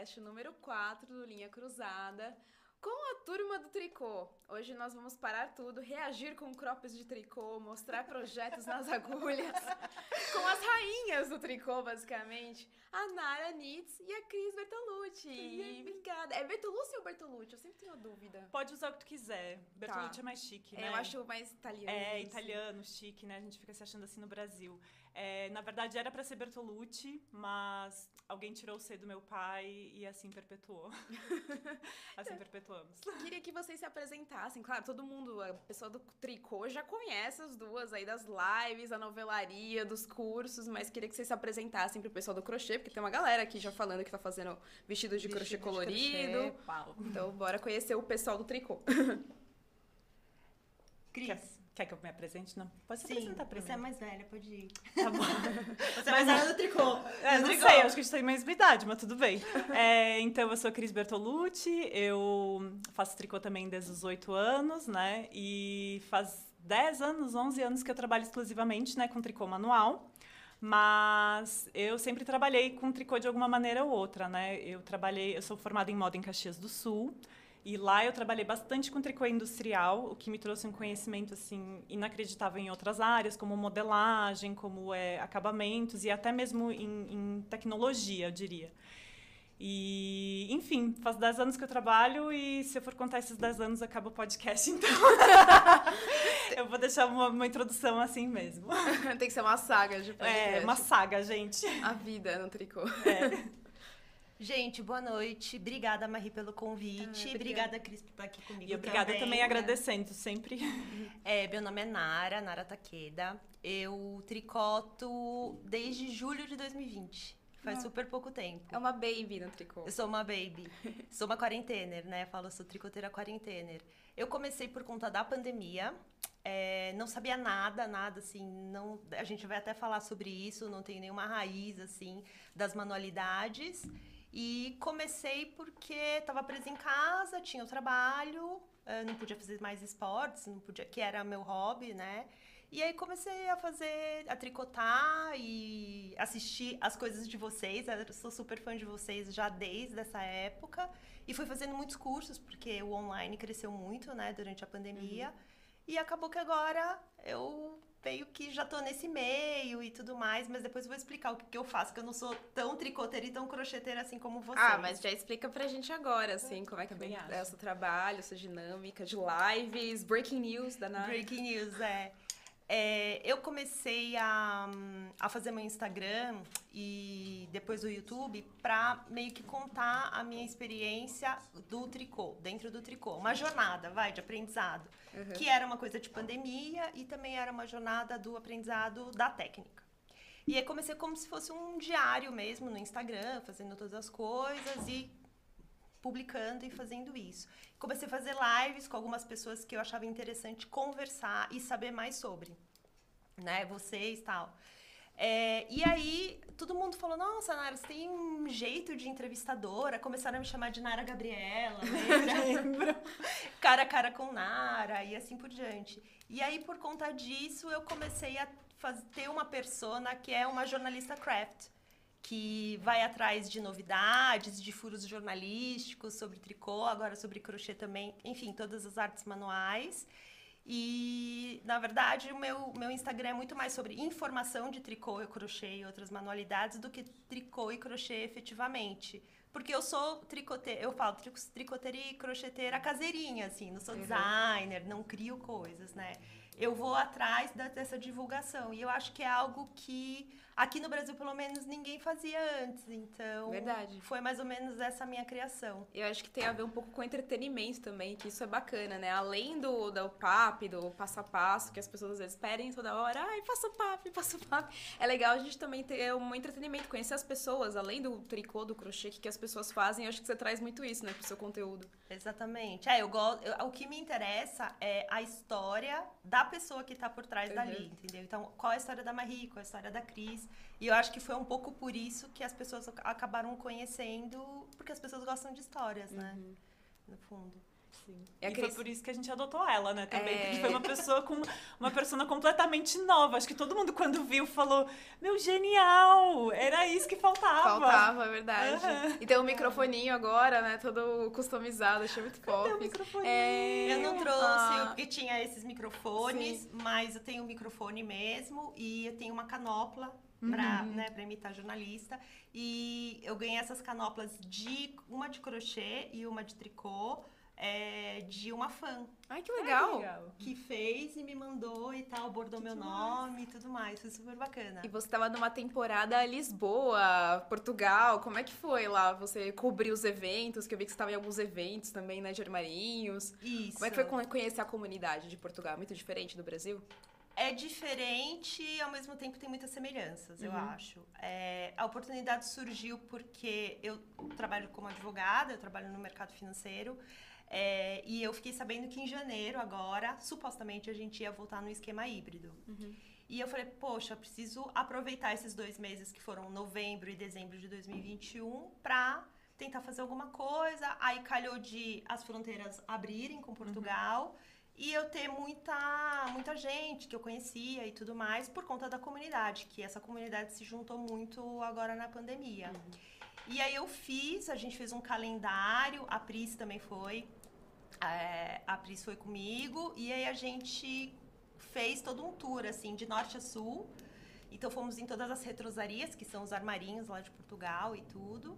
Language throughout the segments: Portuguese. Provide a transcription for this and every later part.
podcast número 4 do Linha Cruzada com a turma do tricô. Hoje nós vamos parar tudo, reagir com croppers de tricô, mostrar projetos nas agulhas, com as rainhas do tricô, basicamente. A Nara Nitz e a Cris Bertolucci. Obrigada. É Bertolucci ou Bertolucci? Eu sempre tenho dúvida. Pode usar o que tu quiser. Bertolucci tá. é mais chique, né? É, eu acho mais italiano. É, assim. italiano, chique, né? A gente fica se achando assim no Brasil. É, na verdade, era para ser Bertolucci, mas alguém tirou o C do meu pai e assim perpetuou. assim perpetuamos. Queria que vocês se apresentassem. Claro, todo mundo, a pessoa do tricô já conhece as duas aí das lives, a novelaria, dos cursos, mas queria que vocês se apresentassem pro pessoal do crochê, porque tem uma galera aqui já falando que tá fazendo vestido de vestido crochê de colorido. Crochê, então, bora conhecer o pessoal do tricô. Cris. Quer que eu me apresente? Não. Pode se Sim, apresentar primeiro. Você é mais velha, pode ir. Tá bom. você é mais velha do tricô. É, não tricô. sei, acho que a gente tem mais idade, mas tudo bem. É, então, eu sou a Cris Bertolucci, eu faço tricô também desde os 8 anos, né? E faz 10 anos, 11 anos que eu trabalho exclusivamente né, com tricô manual. Mas eu sempre trabalhei com tricô de alguma maneira ou outra, né? Eu trabalhei, eu sou formada em moda em Caxias do Sul. E lá eu trabalhei bastante com tricô industrial, o que me trouxe um conhecimento assim inacreditável em outras áreas, como modelagem, como é, acabamentos e até mesmo em, em tecnologia, eu diria. E, enfim, faz 10 anos que eu trabalho e se eu for contar esses 10 anos, acaba o podcast, então. eu vou deixar uma, uma, introdução assim mesmo. Tem que ser uma saga de podcast. É, uma saga, gente. A vida no tricô. É. Gente, boa noite. Obrigada, Marie, pelo convite. Ah, obrigada, Cris, por estar aqui comigo. E obrigada também, também né? agradecendo, sempre. É, meu nome é Nara, Nara Taqueda. Eu tricoto desde julho de 2020. Faz ah. super pouco tempo. É uma baby no tricô. Eu sou uma baby. sou uma quarentener, né? Eu falo, sou tricoteira quarentener. Eu comecei por conta da pandemia. É, não sabia nada, nada, assim, não, a gente vai até falar sobre isso, não tem nenhuma raiz, assim, das manualidades. E comecei porque estava presa em casa, tinha o trabalho, eh, não podia fazer mais esportes, não podia, que era meu hobby, né? E aí comecei a fazer, a tricotar e assistir as coisas de vocês. Eu sou super fã de vocês já desde essa época. E fui fazendo muitos cursos, porque o online cresceu muito, né, durante a pandemia. Uhum. E acabou que agora eu meio que já tô nesse meio e tudo mais, mas depois vou explicar o que, que eu faço, que eu não sou tão tricoteira e tão crocheteira assim como você. Ah, mas já explica pra gente agora, assim, como é que é o seu trabalho, sua dinâmica de lives, breaking news da Nara. Breaking news, é. É, eu comecei a, a fazer meu Instagram e depois o YouTube para meio que contar a minha experiência do tricô, dentro do tricô. Uma jornada, vai, de aprendizado. Uhum. Que era uma coisa de pandemia e também era uma jornada do aprendizado da técnica. E aí comecei como se fosse um diário mesmo no Instagram, fazendo todas as coisas e publicando e fazendo isso. Comecei a fazer lives com algumas pessoas que eu achava interessante conversar e saber mais sobre, né? Vocês tal. É, e aí, todo mundo falou: Nossa, Nara, você tem um jeito de entrevistadora. Começaram a me chamar de Nara Gabriela, lembra? cara a cara com Nara e assim por diante. E aí, por conta disso, eu comecei a fazer, ter uma persona que é uma jornalista craft que vai atrás de novidades, de furos jornalísticos sobre tricô, agora sobre crochê também, enfim, todas as artes manuais. E, na verdade, o meu, meu Instagram é muito mais sobre informação de tricô e crochê e outras manualidades do que tricô e crochê efetivamente. Porque eu sou tricoteira, eu falo tricoteira e crocheteira caseirinha, assim, não sou uhum. designer, não crio coisas, né? eu vou atrás dessa divulgação. E eu acho que é algo que aqui no Brasil, pelo menos, ninguém fazia antes. Então, Verdade. foi mais ou menos essa minha criação. Eu acho que tem a ver um pouco com entretenimento também, que isso é bacana, né? Além do, do PAP, do passo a passo, que as pessoas às vezes pedem toda hora, ai, faça o PAP, faça o PAP. É legal a gente também ter um entretenimento, conhecer as pessoas, além do tricô, do crochê, que, as pessoas fazem. Eu acho que você traz muito isso, né, pro seu conteúdo. Exatamente. É, eu gosto. O que me interessa é a história da pessoa que está por trás uhum. dali, entendeu? Então, qual é a história da Marie, qual é a história da Cris? E eu acho que foi um pouco por isso que as pessoas acabaram conhecendo, porque as pessoas gostam de histórias, né? uhum. né? No fundo. Sim. E E Cris? foi por isso que a gente adotou ela, né? Também, É. porque foi uma pessoa com uma persona completamente nova. Acho que todo mundo, quando viu, falou: Meu, genial! Era isso que faltava. Faltava, é verdade. Aham. E tem um microfoninho agora, né? Todo customizado, achei muito fofo. microfone? É. Eu não trouxe, Ah. porque tinha esses microfones, mas eu tenho um microfone mesmo e eu tenho uma canopla pra, Uhum. né, imitar jornalista. E eu ganhei essas canoplas de uma de crochê e uma de tricô. é, de uma fã Ai, que Ai, que legal. legal. que fez e me mandou e tal, bordou meu nome e tudo mais. Foi super bacana. E você tava numa temporada Lisboa, Portugal. Como é que foi lá? Você cobriu os eventos, que eu vi que você estava em alguns eventos também, né, de armarinhos. Isso. Como é que foi con- conhecer a comunidade de Portugal? Muito diferente do Brasil? É diferente e ao mesmo tempo tem muitas semelhanças, eu Uhum. acho. É, a oportunidade surgiu porque eu trabalho como advogada, eu trabalho no mercado financeiro. é, e eu fiquei sabendo que em janeiro, agora, supostamente a gente ia voltar no esquema híbrido. E eu falei, poxa, preciso aproveitar esses dois meses que foram novembro e dezembro de 2021 para tentar fazer alguma coisa. Aí calhou de as fronteiras abrirem com Portugal e eu ter muita, muita gente que eu conhecia e tudo mais por conta da comunidade, que essa comunidade se juntou muito agora na pandemia. E aí eu fiz, a gente fez um calendário, a Pris também foi. é, a Pris foi comigo e aí a gente fez todo um tour assim de norte a sul. Então fomos em todas as retrosarias, que são os armarinhos lá de Portugal e tudo.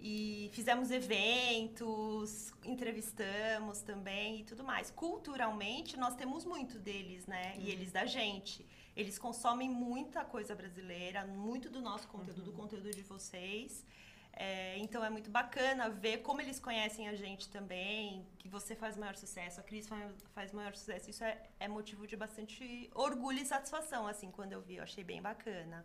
E fizemos eventos, entrevistamos também e tudo mais. Culturalmente, nós temos muito deles, né? E eles da gente. Eles consomem muita coisa brasileira, muito do nosso conteúdo, do conteúdo de vocês. É, então é muito bacana ver como eles conhecem a gente também, que você faz maior sucesso, a Cris fa- faz maior sucesso. Isso é, é motivo de bastante orgulho e satisfação, assim, quando eu vi. Eu achei bem bacana.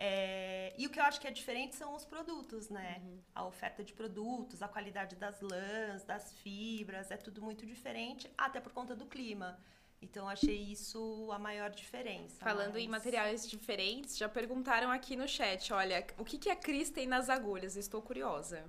É, e o que eu acho que é diferente são os produtos, né? A oferta de produtos, a qualidade das lãs, das fibras, é tudo muito diferente, até por conta do clima. Então, achei isso a maior diferença. Falando em mas- materiais diferentes, já perguntaram aqui no chat, olha, o que, que a Cris tem nas agulhas? Estou curiosa.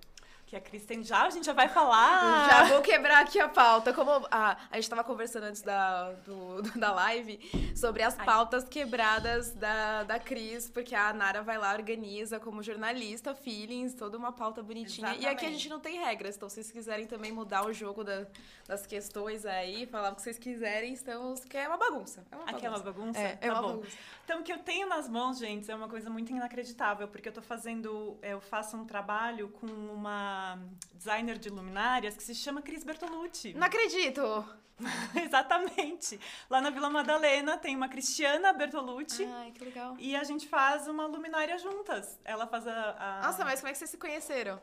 Que a Cris tem já, a gente já vai falar. Já vou quebrar aqui a pauta. Como a, a gente estava conversando antes da, do, da live sobre as Ai. pautas quebradas da, da Cris, porque a Nara vai lá, organiza como jornalista, feelings, toda uma pauta bonitinha. E aqui a Exatamente. gente não tem regras, então se vocês quiserem também mudar o jogo da- das questões aí, falar o que vocês quiserem, estamos. Que é uma bagunça. É uma bagunça. Aqui é uma bagunça? É, é Tá uma bom. bagunça. Então, o que eu tenho nas mãos, gente, é uma coisa muito inacreditável, porque eu tô fazendo, eu faço um trabalho com uma designer de luminárias que se chama Cris Bertolucci. Não acredito! Exatamente. Lá na Vila Madalena tem uma Cristiana Bertolucci Ai, que legal. e a gente faz uma luminária juntas. Ela faz a, a- Nossa, mas como é que vocês se conheceram?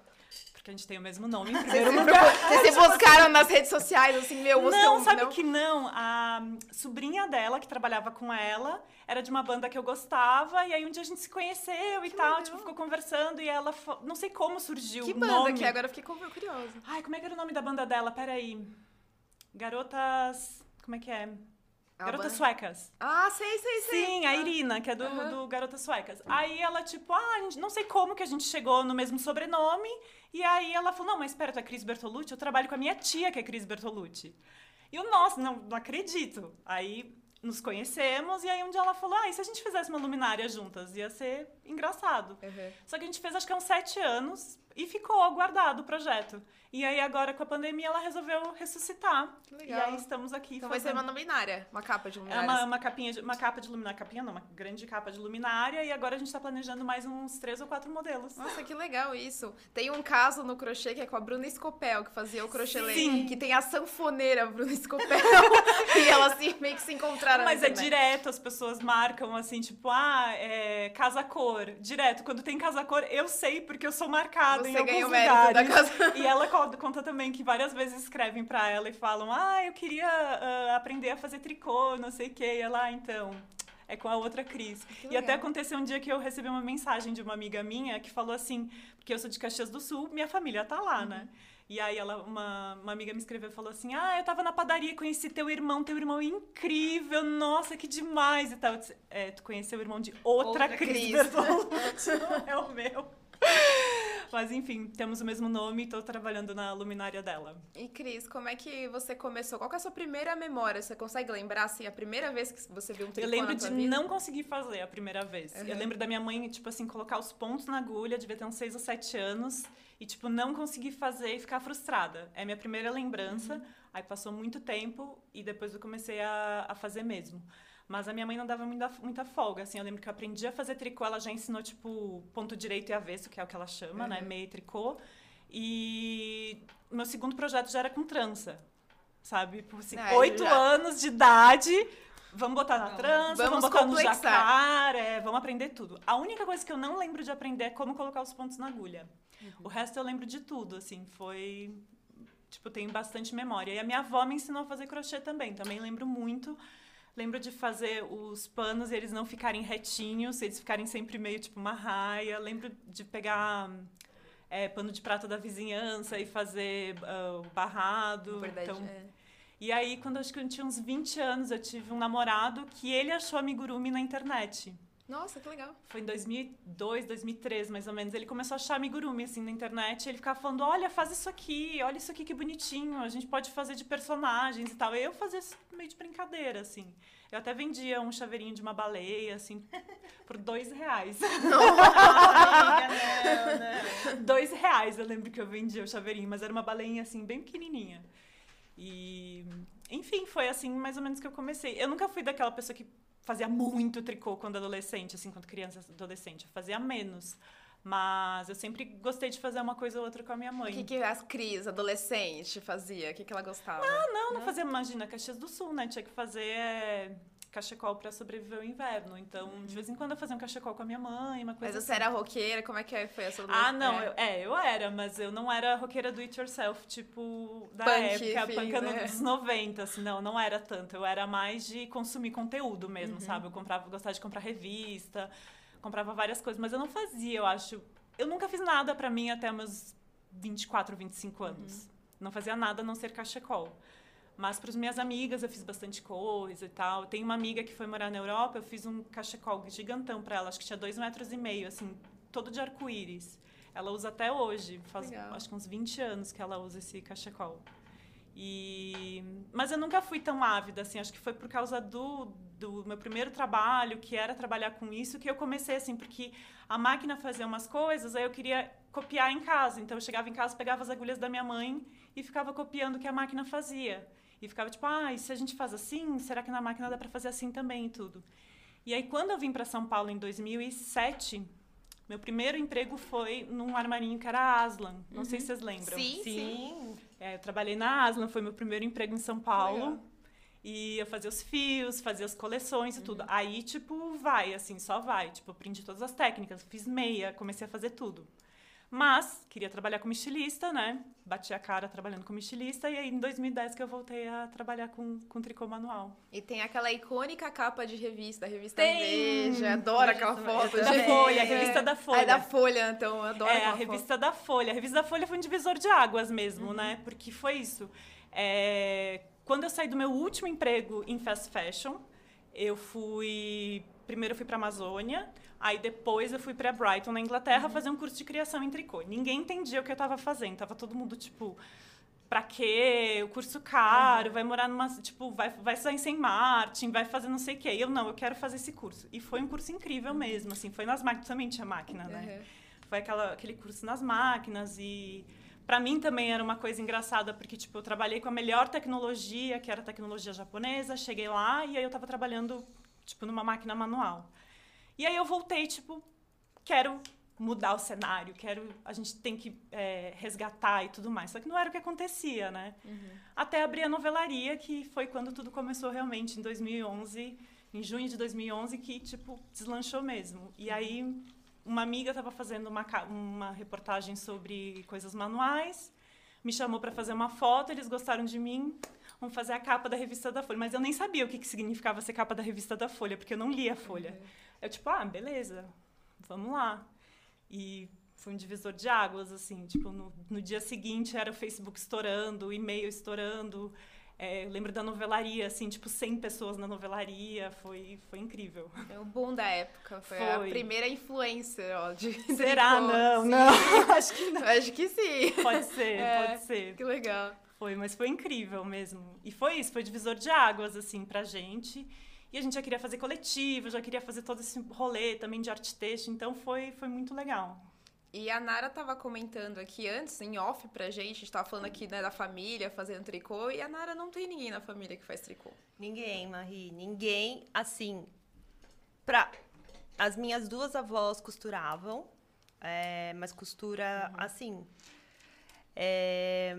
Porque a gente tem o mesmo nome em primeiro lugar. Vocês se buscaram nas redes sociais, assim, meu, você Não, um- sabe não? que não. A sobrinha dela, que trabalhava com ela, era de uma banda que eu gostava, e aí um dia a gente se conheceu e Que tal, legal. tipo, ficou conversando, e ela, não sei como surgiu Que o banda nome. que é? Agora eu fiquei cu- curiosa. Ai, como é que era o nome da banda dela? Peraí. Garotas... Como é que é? Garotas banda- Suecas. Ah, sei, sei, sei. Sim, a Irina, que é do, Aham. do Garotas Suecas. Aí ela, tipo, ah, a gente- não sei como que a gente chegou no mesmo sobrenome. E aí ela falou, não, mas espera, tu é Cris Bertolucci? Eu trabalho com a minha tia, que é Cris Bertolucci. E o nosso, não, não acredito. Aí nos conhecemos, e aí um dia ela falou, ah, e se a gente fizesse uma luminária juntas? Ia ser engraçado. Uhum. Só que a gente fez, acho que há uns sete anos, e ficou guardado o projeto. E aí agora, com a pandemia, ela resolveu ressuscitar. Que E legal. aí estamos aqui Então vai ser fazendo... uma luminária, uma capa de É luminária. uma, uma capinha, de- uma capa de luminária, capinha não, uma grande capa de luminária e agora a gente tá planejando mais uns três ou quatro modelos. Nossa, que legal isso. Tem um caso no crochê que é com a Bruna Escopel, que fazia o crochê Sim. que tem a sanfoneira Bruna Escopel. e elas assim, meio que se encontraram Mas é direto, as pessoas marcam assim, tipo, ah, é casa-cor. Direto, quando tem casa-cor, eu sei porque eu sou marcada em Você alguns mérito da lugares. casa. E ela co- conta também que várias vezes escrevem pra ela e falam, ah, eu queria ah, aprender a fazer tricô, não sei o quê. E ela, ah, então, é com a outra Cris. Que E até legal. aconteceu um dia que eu recebi uma mensagem de uma amiga minha que falou assim, porque eu sou de Caxias do Sul, minha família tá lá, Uhum. né? E aí ela, uma, uma amiga me escreveu e falou assim: Ah, eu tava na padaria, conheci teu irmão, teu irmão é incrível, nossa, que demais e tal. Eu disse, é, tu conheceu o irmão de outra, Outra Cris Cris. É o meu. Mas enfim, temos o mesmo nome e tô trabalhando na luminária dela. E Cris, como é que você começou? Qual é a sua primeira memória? Você consegue lembrar, assim, a primeira vez que você viu um tricô Eu lembro de vida? não conseguir fazer a primeira vez. Eu Uhum. lembro da minha mãe, tipo assim, colocar os pontos na agulha, devia ter uns 6 ou 7 anos, e, tipo, não conseguir fazer e ficar frustrada. É a minha primeira lembrança. Uhum. Aí passou muito tempo e depois eu comecei a, a fazer mesmo. Mas a minha mãe não dava muita, muita folga, assim. Eu lembro que eu aprendi a fazer tricô, ela já ensinou, tipo, ponto direito e avesso, que é o que ela chama, né? Uhum. Meio tricô. E meu segundo projeto já era com trança, sabe? Por assim, Ah, oito já- anos de idade, vamos botar na Não, trança, vamos vamos, botar complexar. no jacar, é, vamos aprender tudo. A única coisa que eu não lembro de aprender é como colocar os pontos na agulha. O resto eu lembro de tudo, assim, foi... Tipo, tenho bastante memória. E a minha avó me ensinou a fazer crochê também, também lembro muito. Lembro de fazer os panos e eles não ficarem retinhos, eles ficarem sempre meio tipo uma raia. Lembro de pegar é, pano de prata da vizinhança e fazer o barrado. Verdade, Então, é. e aí, quando eu acho que eu tinha uns 20 anos, eu tive um namorado que ele achou amigurumi na internet. Nossa, que legal. Foi em 2002, 2003, mais ou menos. Ele começou a achar amigurumi, assim, na internet. Ele ficava falando, olha, faz isso aqui, olha isso aqui que bonitinho. A gente pode fazer de personagens e tal. E eu fazia isso meio de brincadeira, assim. Eu até vendia um chaveirinho de uma baleia, assim, por dois reais. Amiga, não, não. dois reais eu lembro que eu vendia o chaveirinho, mas era uma baleinha, assim, bem pequenininha. E, enfim, foi assim mais ou menos que eu comecei. Eu nunca fui daquela pessoa que fazia muito tricô quando adolescente, assim, quando criança adolescente. Eu fazia menos. Mas eu sempre gostei de fazer uma coisa ou outra com a minha O mãe. que, que as Cris, adolescente, fazia? O que, que ela gostava? Não, não fazia, imagina, Caxias do Sul, né? Tinha que fazer é, cachecol pra sobreviver ao inverno. Então, de vez em quando eu fazia um cachecol com a minha mãe, uma Mas coisa você assim. era roqueira? Como é que foi a sua Ah, não, eu, é, eu era, mas eu não era roqueira do it yourself, tipo, da Punk, época, punk né? dos 90, assim, não, não era tanto. Eu era mais de consumir conteúdo mesmo, sabe? Eu comprava, gostava de comprar revista, comprava várias coisas, mas eu não fazia, eu acho. Eu nunca fiz nada pra mim até meus 24, 25 anos. Não fazia nada a não ser cachecol. Mas para as minhas amigas eu fiz bastante coisa e tal. Tem uma amiga que foi morar na Europa, eu fiz um cachecol gigantão para ela, acho que tinha dois metros e meio, assim, todo de arco-íris. Ela usa até hoje, faz Legal. acho que uns 20 anos que ela usa esse cachecol. E... Mas eu nunca fui tão ávida, assim, acho que foi por causa do, do meu primeiro trabalho, que era trabalhar com isso, que eu comecei, assim, porque a máquina fazia umas coisas, aí eu queria copiar em casa. Então eu chegava em casa, pegava as agulhas da minha mãe e ficava copiando o que a máquina fazia. E ficava tipo, ah, e se a gente faz assim, será que na máquina dá para fazer assim também e tudo? E aí quando eu vim para São Paulo em 2007, meu primeiro emprego foi num armarinho que era a Aslan. Não sei se vocês lembram. Sim, sim. Sim. É, eu trabalhei na Aslan, foi meu primeiro emprego em São Paulo. Legal. E eu fazia os fios, fazia as coleções e tudo. Aí, tipo, vai, assim, só vai. Tipo, aprendi todas as técnicas, fiz meia, comecei a fazer tudo. Mas, queria trabalhar como estilista, né? Bati a cara trabalhando como estilista. E aí, em 2010, que eu voltei a trabalhar com, com tricô manual. E tem aquela icônica capa de revista, a revista Tem! Veja. Adoro aquela foto. Da. Folha, a revista da Folha. é da Folha, então eu adoro É, a foto. revista da Folha. A revista da Folha foi um divisor de águas mesmo, né? Porque foi isso. É, Quando eu saí do meu último emprego em fast fashion, eu fui... Primeiro eu fui pra Amazônia, aí depois eu fui pra Brighton, na Inglaterra, fazer um curso de criação em tricô. Ninguém entendia o que eu tava fazendo. Tava todo mundo, tipo... Pra quê? O curso caro, vai morar numa... Tipo, vai, vai em Sem Martin, vai fazer não sei o quê. E eu, não, eu quero fazer esse curso. E foi um curso incrível mesmo, assim. Foi nas máquinas, também tinha máquina, né? Uhum. foi aquela, aquele curso nas máquinas e para mim também era uma coisa engraçada porque tipo eu trabalhei com a melhor tecnologia que era a tecnologia japonesa cheguei lá e aí eu estava trabalhando tipo numa máquina manual e aí eu voltei tipo quero mudar o cenário quero a gente tem que é, resgatar e tudo mais. Só que não era o que acontecia né? Até abrir a novelaria que foi quando tudo começou realmente em 2011 em junho de 2011 que tipo deslanchou mesmo. E aí uma amiga estava fazendo uma, uma reportagem sobre coisas manuais, me chamou para fazer uma foto, eles gostaram de mim, vamos fazer a capa da revista da Folha. Mas eu nem sabia o que, que significava ser capa da revista da Folha, porque eu não lia a Folha. Eu, tipo, ah, beleza, vamos lá. E foi um divisor de águas, assim, tipo, no, no dia seguinte era o Facebook estourando, o e-mail estourando, É, eu lembro da novelaria, assim, tipo, 100 pessoas na novelaria. Foi, foi incrível. É o boom da época. Foi, foi. a primeira influencer, ó, de Será? Não, sim. não. Acho que não. Acho que sim. Pode ser, é, pode ser. Que legal. Foi, mas foi incrível mesmo. E foi isso, foi divisor de águas, assim, pra gente. E a gente já queria fazer coletivo, já queria fazer todo esse rolê também de arte texto, então foi, foi muito legal. E a Nara tava comentando aqui antes, em off pra gente, a gente tava falando aqui né, da família fazendo tricô, e a Nara não tem ninguém na família que faz tricô. Ninguém, Marie, ninguém, assim, pra... As minhas duas avós costuravam, é, mas costura, uhum. assim, é,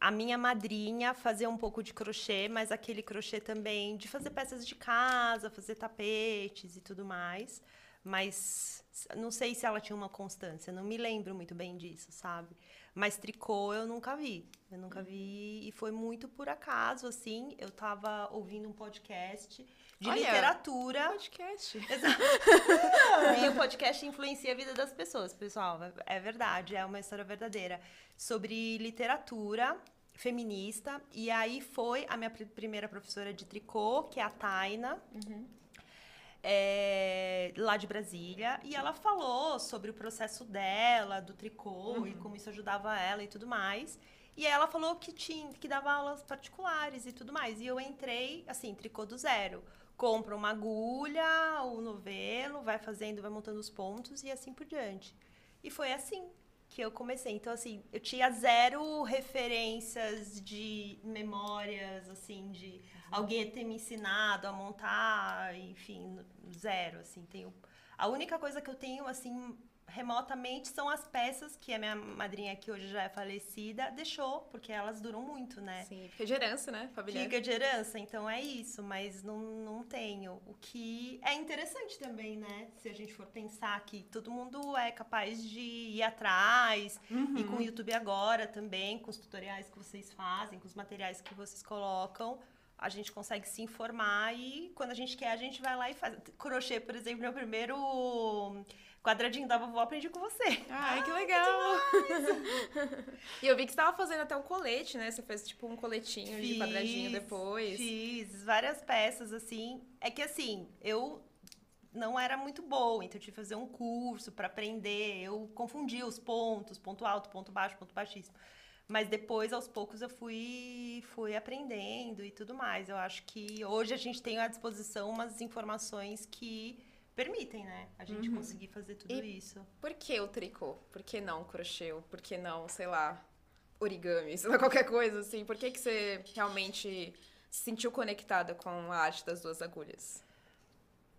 a minha madrinha fazia um pouco de crochê, mas aquele crochê também de fazer peças de casa, fazer tapetes e tudo mais. Mas não sei se ela tinha uma constância, não me lembro muito bem disso, sabe? Mas tricô eu nunca vi. Eu nunca vi e foi muito por acaso, assim. Eu tava ouvindo um podcast de Olha, literatura. Podcast. Exato. e o podcast influencia a vida das pessoas, pessoal. É verdade, é uma história verdadeira. Sobre literatura feminista. E aí foi a minha primeira professora de tricô, que é a Taina. Uhum. É, lá de Brasília, e ela falou sobre o processo dela, do tricô, uhum. e como isso ajudava ela e tudo mais. E ela falou que tinha, que dava aulas particulares e tudo mais. E eu entrei, assim, tricô do zero compra uma agulha, o novelo, vai fazendo, vai montando os pontos e assim por diante. E foi assim que eu comecei. Então, assim, eu tinha zero referências de memórias, assim, de alguém ter me ensinado a montar, enfim, zero, assim. Tenho... A única coisa que eu tenho, assim, remotamente são as peças que a minha madrinha, que hoje já é falecida, deixou, porque elas duram muito, né? Sim, fica de herança, né, familiar? Fica de herança, então é isso, mas não, não tenho. O que é interessante também, né? Se a gente for pensar que todo mundo é capaz de ir atrás, uhum. e com o YouTube agora também, com os tutoriais que vocês fazem, com os materiais que vocês colocam, a gente consegue se informar e quando a gente quer, a gente vai lá e faz. Crochê, por exemplo, meu primeiro quadradinho da vovó aprendi com você. Ai, que legal! e eu vi que você estava fazendo até um colete, né? Você fez tipo um coletinho fiz, de quadradinho depois. Fiz várias peças, assim. É que assim, eu não era muito boa, então eu tive que fazer um curso para aprender. Eu confundia os pontos, ponto alto, ponto baixo, ponto baixíssimo. Mas depois, aos poucos, eu fui, fui aprendendo e tudo mais. Eu acho que hoje a gente tem à disposição umas informações que permitem, né? A gente uhum. conseguir fazer tudo e isso. Por que o tricô? Por que não o crochê? Por que não, sei lá, origami? Sei lá, qualquer coisa assim. Por que, que você realmente se sentiu conectada com a arte das duas agulhas?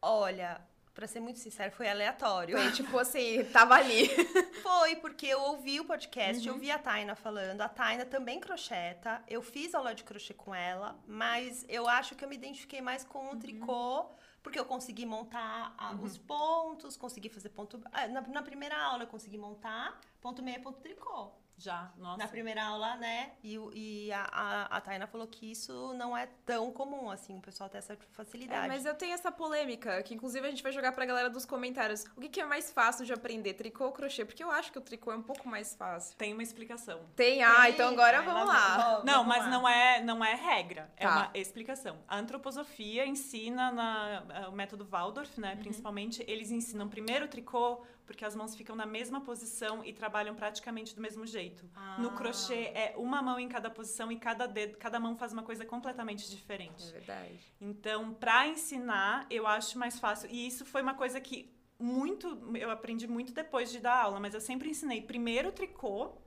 Olha, Pra ser muito sincero, foi aleatório. Foi tipo assim, tava ali. foi, porque eu ouvi o podcast, uhum. eu vi a Taina falando. A Taina também crocheta. Eu fiz aula de crochê com ela, mas eu acho que eu me identifiquei mais com o uhum. tricô porque eu consegui montar a, uhum. os pontos, consegui fazer ponto. Ah, na, na, primeira aula eu consegui montar ponto meia, ponto tricô. Já, nossa. Na primeira aula, né? E, e a, a, a Taina falou que isso não é tão comum, assim, o pessoal tem essa facilidade. É, mas eu tenho essa polêmica, que inclusive a gente vai jogar pra galera dos comentários. O que, que é mais fácil de aprender, tricô ou crochê? Porque eu acho que o tricô é um pouco mais fácil. Tem uma explicação. Tem? Ah, Tem. então agora vamos lá. Vamos, não, vamos mas lá. não é, não é regra, é tá. uma explicação. A antroposofia ensina na, eh, o método Waldorf, né, uhum. principalmente, eles ensinam primeiro o tricô, porque as mãos ficam na mesma posição e trabalham praticamente do mesmo jeito. Ah. No crochê é uma mão em cada posição e cada dedo, cada mão faz uma coisa completamente diferente. É verdade. Então, para ensinar, eu acho mais fácil. E isso foi uma coisa que muito eu aprendi muito depois de dar aula, mas eu sempre ensinei primeiro o tricô,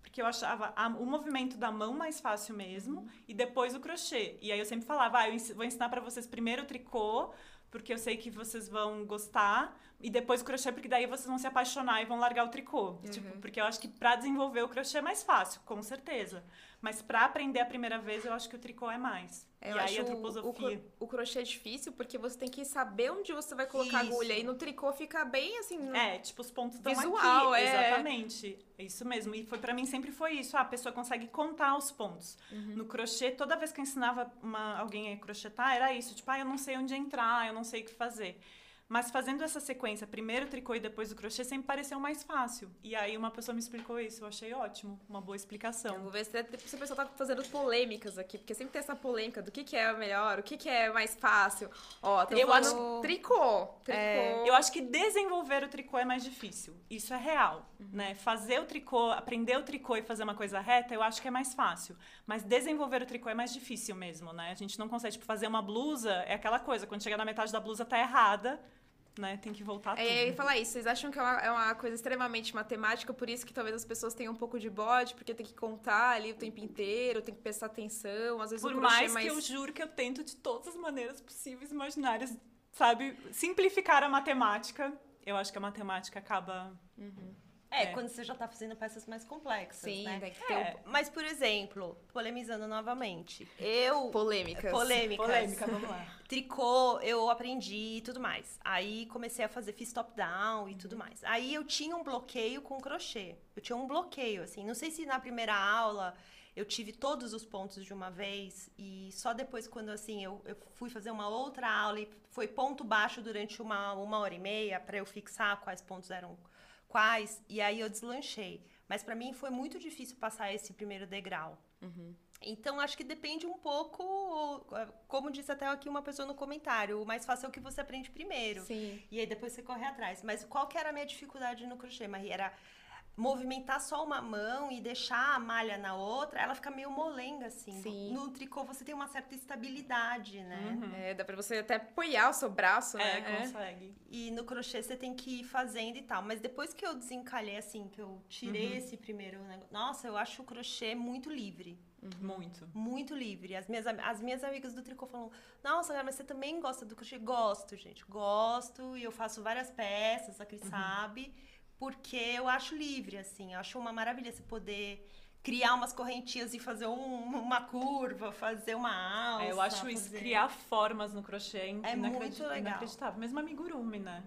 porque eu achava a, o movimento da mão mais fácil mesmo, uhum. e depois o crochê. E aí eu sempre falava, ah, eu vou ensinar para vocês primeiro o tricô, porque eu sei que vocês vão gostar, e depois o crochê, porque daí vocês vão se apaixonar e vão largar o tricô. Uhum. Tipo, porque eu acho que para desenvolver o crochê é mais fácil, com certeza. Mas para aprender a primeira vez, eu acho que o tricô é mais. Eu e aí a troposofia. O, o, crochê é difícil porque você tem que saber onde você vai colocar Isso. a agulha. E no tricô fica bem assim. No... É, tipo, os pontos estão Visual, aqui. É. Exatamente. Isso mesmo. E foi para mim sempre foi isso. Ah, a pessoa consegue contar os pontos. Uhum. No crochê, toda vez que eu ensinava uma, alguém a crochetar, era isso. Tipo, ah, eu não sei onde entrar, eu não sei o que fazer. Mas fazendo essa sequência, primeiro o tricô e depois o crochê, sempre pareceu mais fácil. E aí uma pessoa me explicou isso, eu achei ótimo, uma boa Eu explicação. vou ver se, se a pessoa tá fazendo polêmicas aqui, porque sempre tem essa polêmica do que, que é melhor, o que, que é mais fácil. Ó, Eu falando acho- tricô. Tricô. É, Eu acho que desenvolver o tricô é mais difícil. Isso é real, né? Fazer o tricô, aprender o tricô e fazer uma coisa reta, eu acho que é mais fácil. Mas desenvolver o tricô é mais difícil mesmo, né? A gente não consegue, tipo, fazer uma blusa, é aquela coisa, quando chega na metade da blusa tá errada, né? Tem que voltar tudo. É, eu ia falar isso, vocês acham que é uma, é uma coisa extremamente matemática, por isso que talvez as pessoas tenham um pouco de bode, porque tem que contar ali o tempo inteiro, tem que prestar atenção, às vezes Por mais é mais... que eu juro que eu tento de todas as maneiras possíveis e imaginárias, sabe, simplificar a matemática, eu acho que a matemática acaba. É, É. quando você já tá fazendo peças mais complexas, Sim, né? tem que ter É. Mas, por exemplo, polemizando novamente, eu... um... polêmicas. Polêmicas. Polêmica, vamos lá. Tricô, eu aprendi e tudo mais. Aí comecei a fazer, fiz top-down e tudo mais. Aí eu tinha um bloqueio com crochê. Eu tinha um bloqueio, assim. Não sei se na primeira aula eu tive todos os pontos de uma vez. E só depois, quando assim, eu, eu fui fazer uma outra aula e foi ponto baixo durante uma, uma hora e meia para eu fixar quais pontos eram quais. E aí eu deslanchei. Mas para mim foi muito difícil passar esse primeiro degrau. Então, acho que depende um pouco, como disse até aqui uma pessoa no comentário, o mais fácil é o que você aprende primeiro. Sim. E aí depois você corre atrás. Mas qual que era a minha dificuldade no crochê, Maria? Era movimentar só uma mão e deixar a malha na outra, ela fica meio molenga, assim. Sim. No tricô você tem uma certa estabilidade, né? É, dá pra você até apoiar o seu braço, É, né? consegue. E no crochê você tem que ir fazendo e tal. Mas depois que eu desencalhei, assim, que eu tirei esse primeiro negócio. Nossa, eu acho o crochê muito livre. Muito. Muito livre. As minhas, as minhas amigas do tricô falam: Nossa, mas você também gosta do crochê? Gosto, gente. Gosto. E eu faço várias peças, a Cris sabe. Porque eu acho livre, assim. Eu acho uma maravilha você poder criar umas correntinhas e fazer um- uma curva, fazer uma alça. É, eu acho isso, fazer- criar formas no crochê é, É muito legal. inacreditável. Mesmo amigurumi, né?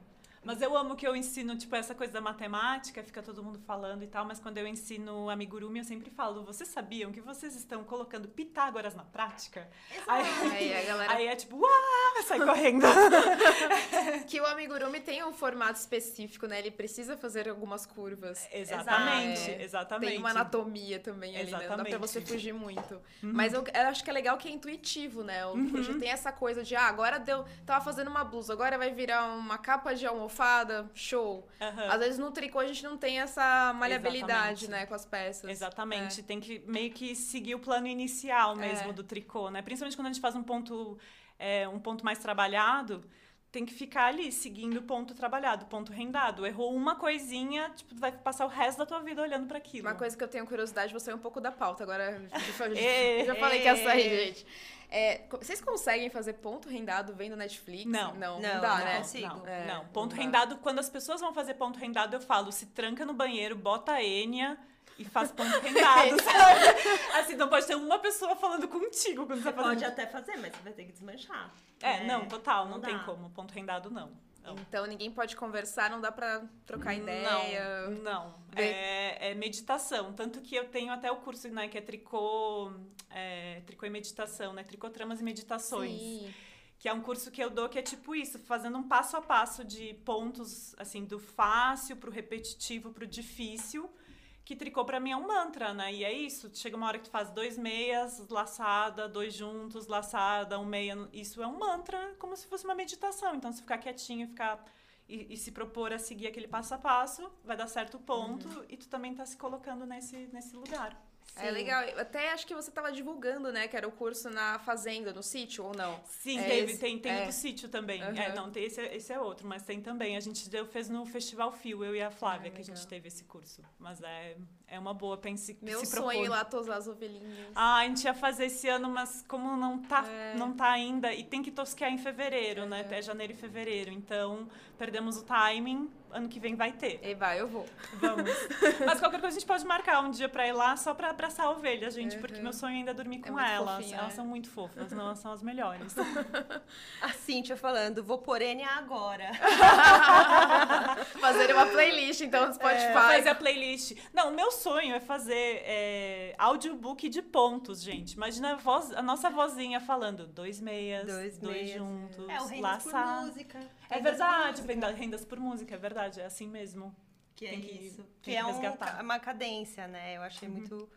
Mas eu amo que eu ensino, tipo, essa coisa da matemática, fica todo mundo falando e tal, mas quando eu ensino amigurumi, eu sempre falo, vocês sabiam que vocês estão colocando Pitágoras na prática? Aí, Aí a galera aí é tipo, uau, sai correndo. Que o amigurumi tem um formato específico, né? Ele precisa fazer algumas curvas. exatamente, É. exatamente. Tem uma anatomia também ali, né? Não dá pra Exatamente. você fugir muito. Mas eu, eu acho que é legal que é intuitivo, né? O crochê tem essa coisa de, ah, agora deu. Tava fazendo uma blusa, agora vai virar uma capa de almofada, show. Aham. Às vezes no tricô a gente não tem essa maleabilidade, Exatamente. né, com as peças. Exatamente, tem que meio que seguir o plano inicial mesmo É. do tricô, né? Principalmente quando a gente faz um ponto, é, um ponto mais trabalhado, tem que ficar ali, seguindo o ponto trabalhado, ponto rendado. Errou uma coisinha, tipo, vai passar o resto da tua vida olhando para aquilo. Uma coisa que eu tenho curiosidade, vou sair um pouco da pauta. Agora, já, já- falei que ia sair, ê. gente. É, co- vocês conseguem fazer ponto rendado vendo Netflix? Não. Não, não, Não, dá, não né? consigo. Não, É, não. Ponto não dá. rendado, quando as pessoas vão fazer ponto rendado, eu falo, se tranca no banheiro, bota a Enya e faz ponto rendado, sabe? Assim, não pode ter uma pessoa falando contigo quando você tá fazendo. pode até fazer, mas você vai ter que desmanchar. É, né? não, total, não, Não tem dá. como. Ponto rendado, não. Não. Então ninguém pode conversar, não dá pra trocar ideia. Não, não. Ver- É, é meditação. Tanto que eu tenho até o curso, né, que é tricô, é, tricô e meditação, né? Tricotramas e meditações. Sim. Que é um curso que eu dou que é tipo isso, fazendo um passo a passo de pontos, assim, do fácil pro repetitivo pro difícil. Que tricô pra mim é um mantra, né? E é isso. Chega uma hora que tu faz dois meias, laçada, dois juntos, laçada, um meia. Isso é um mantra, como se fosse uma meditação. Então, se ficar quietinho, ficar e, e se propor a seguir aquele passo a passo, vai dar certo ponto e tu também tá se colocando nesse, nesse lugar. É legal. Eu Até acho que você tava divulgando, né? Que era o curso na fazenda, no sítio, ou não? Sim, É teve, esse- tem, tem é. do sítio também. Aham. É, não, tem, esse, é- esse é outro, mas tem também. A gente deu, fez no Festival Fio, eu e a Flávia, Ah, que a gente legal. teve esse curso. Mas é, é uma boa pra se, Meu se propor. sonho ir lá tosar as ovelhinhas. Ah, a gente ia fazer esse ano, mas como não tá, É. não tá ainda, e tem que tosquear em fevereiro, né? Até janeiro e fevereiro. Então, perdemos o timing, ano que vem vai ter. E vai, eu vou. Vamos. mas qualquer coisa a gente pode marcar um dia pra ir lá só pra abraçar a ovelha, gente, porque Uhum. meu sonho ainda é dormir É com muito elas. fofinha, elas né? são muito fofas, não, elas são as melhores. A Cíntia falando, vou por N agora. Fazer uma playlist, então, no Spotify. fazer a playlist. Não, o meu sonho é fazer é, audiobook de pontos, gente. Imagina a, voz, a nossa vozinha falando dois meias, Dois dois, meias. juntos, É o reino por laçar. música. É verdade, venda- rendas por música, é verdade, é assim mesmo. Que é Tem que- isso. tem Que que é um uma cadência, né? Eu achei muito.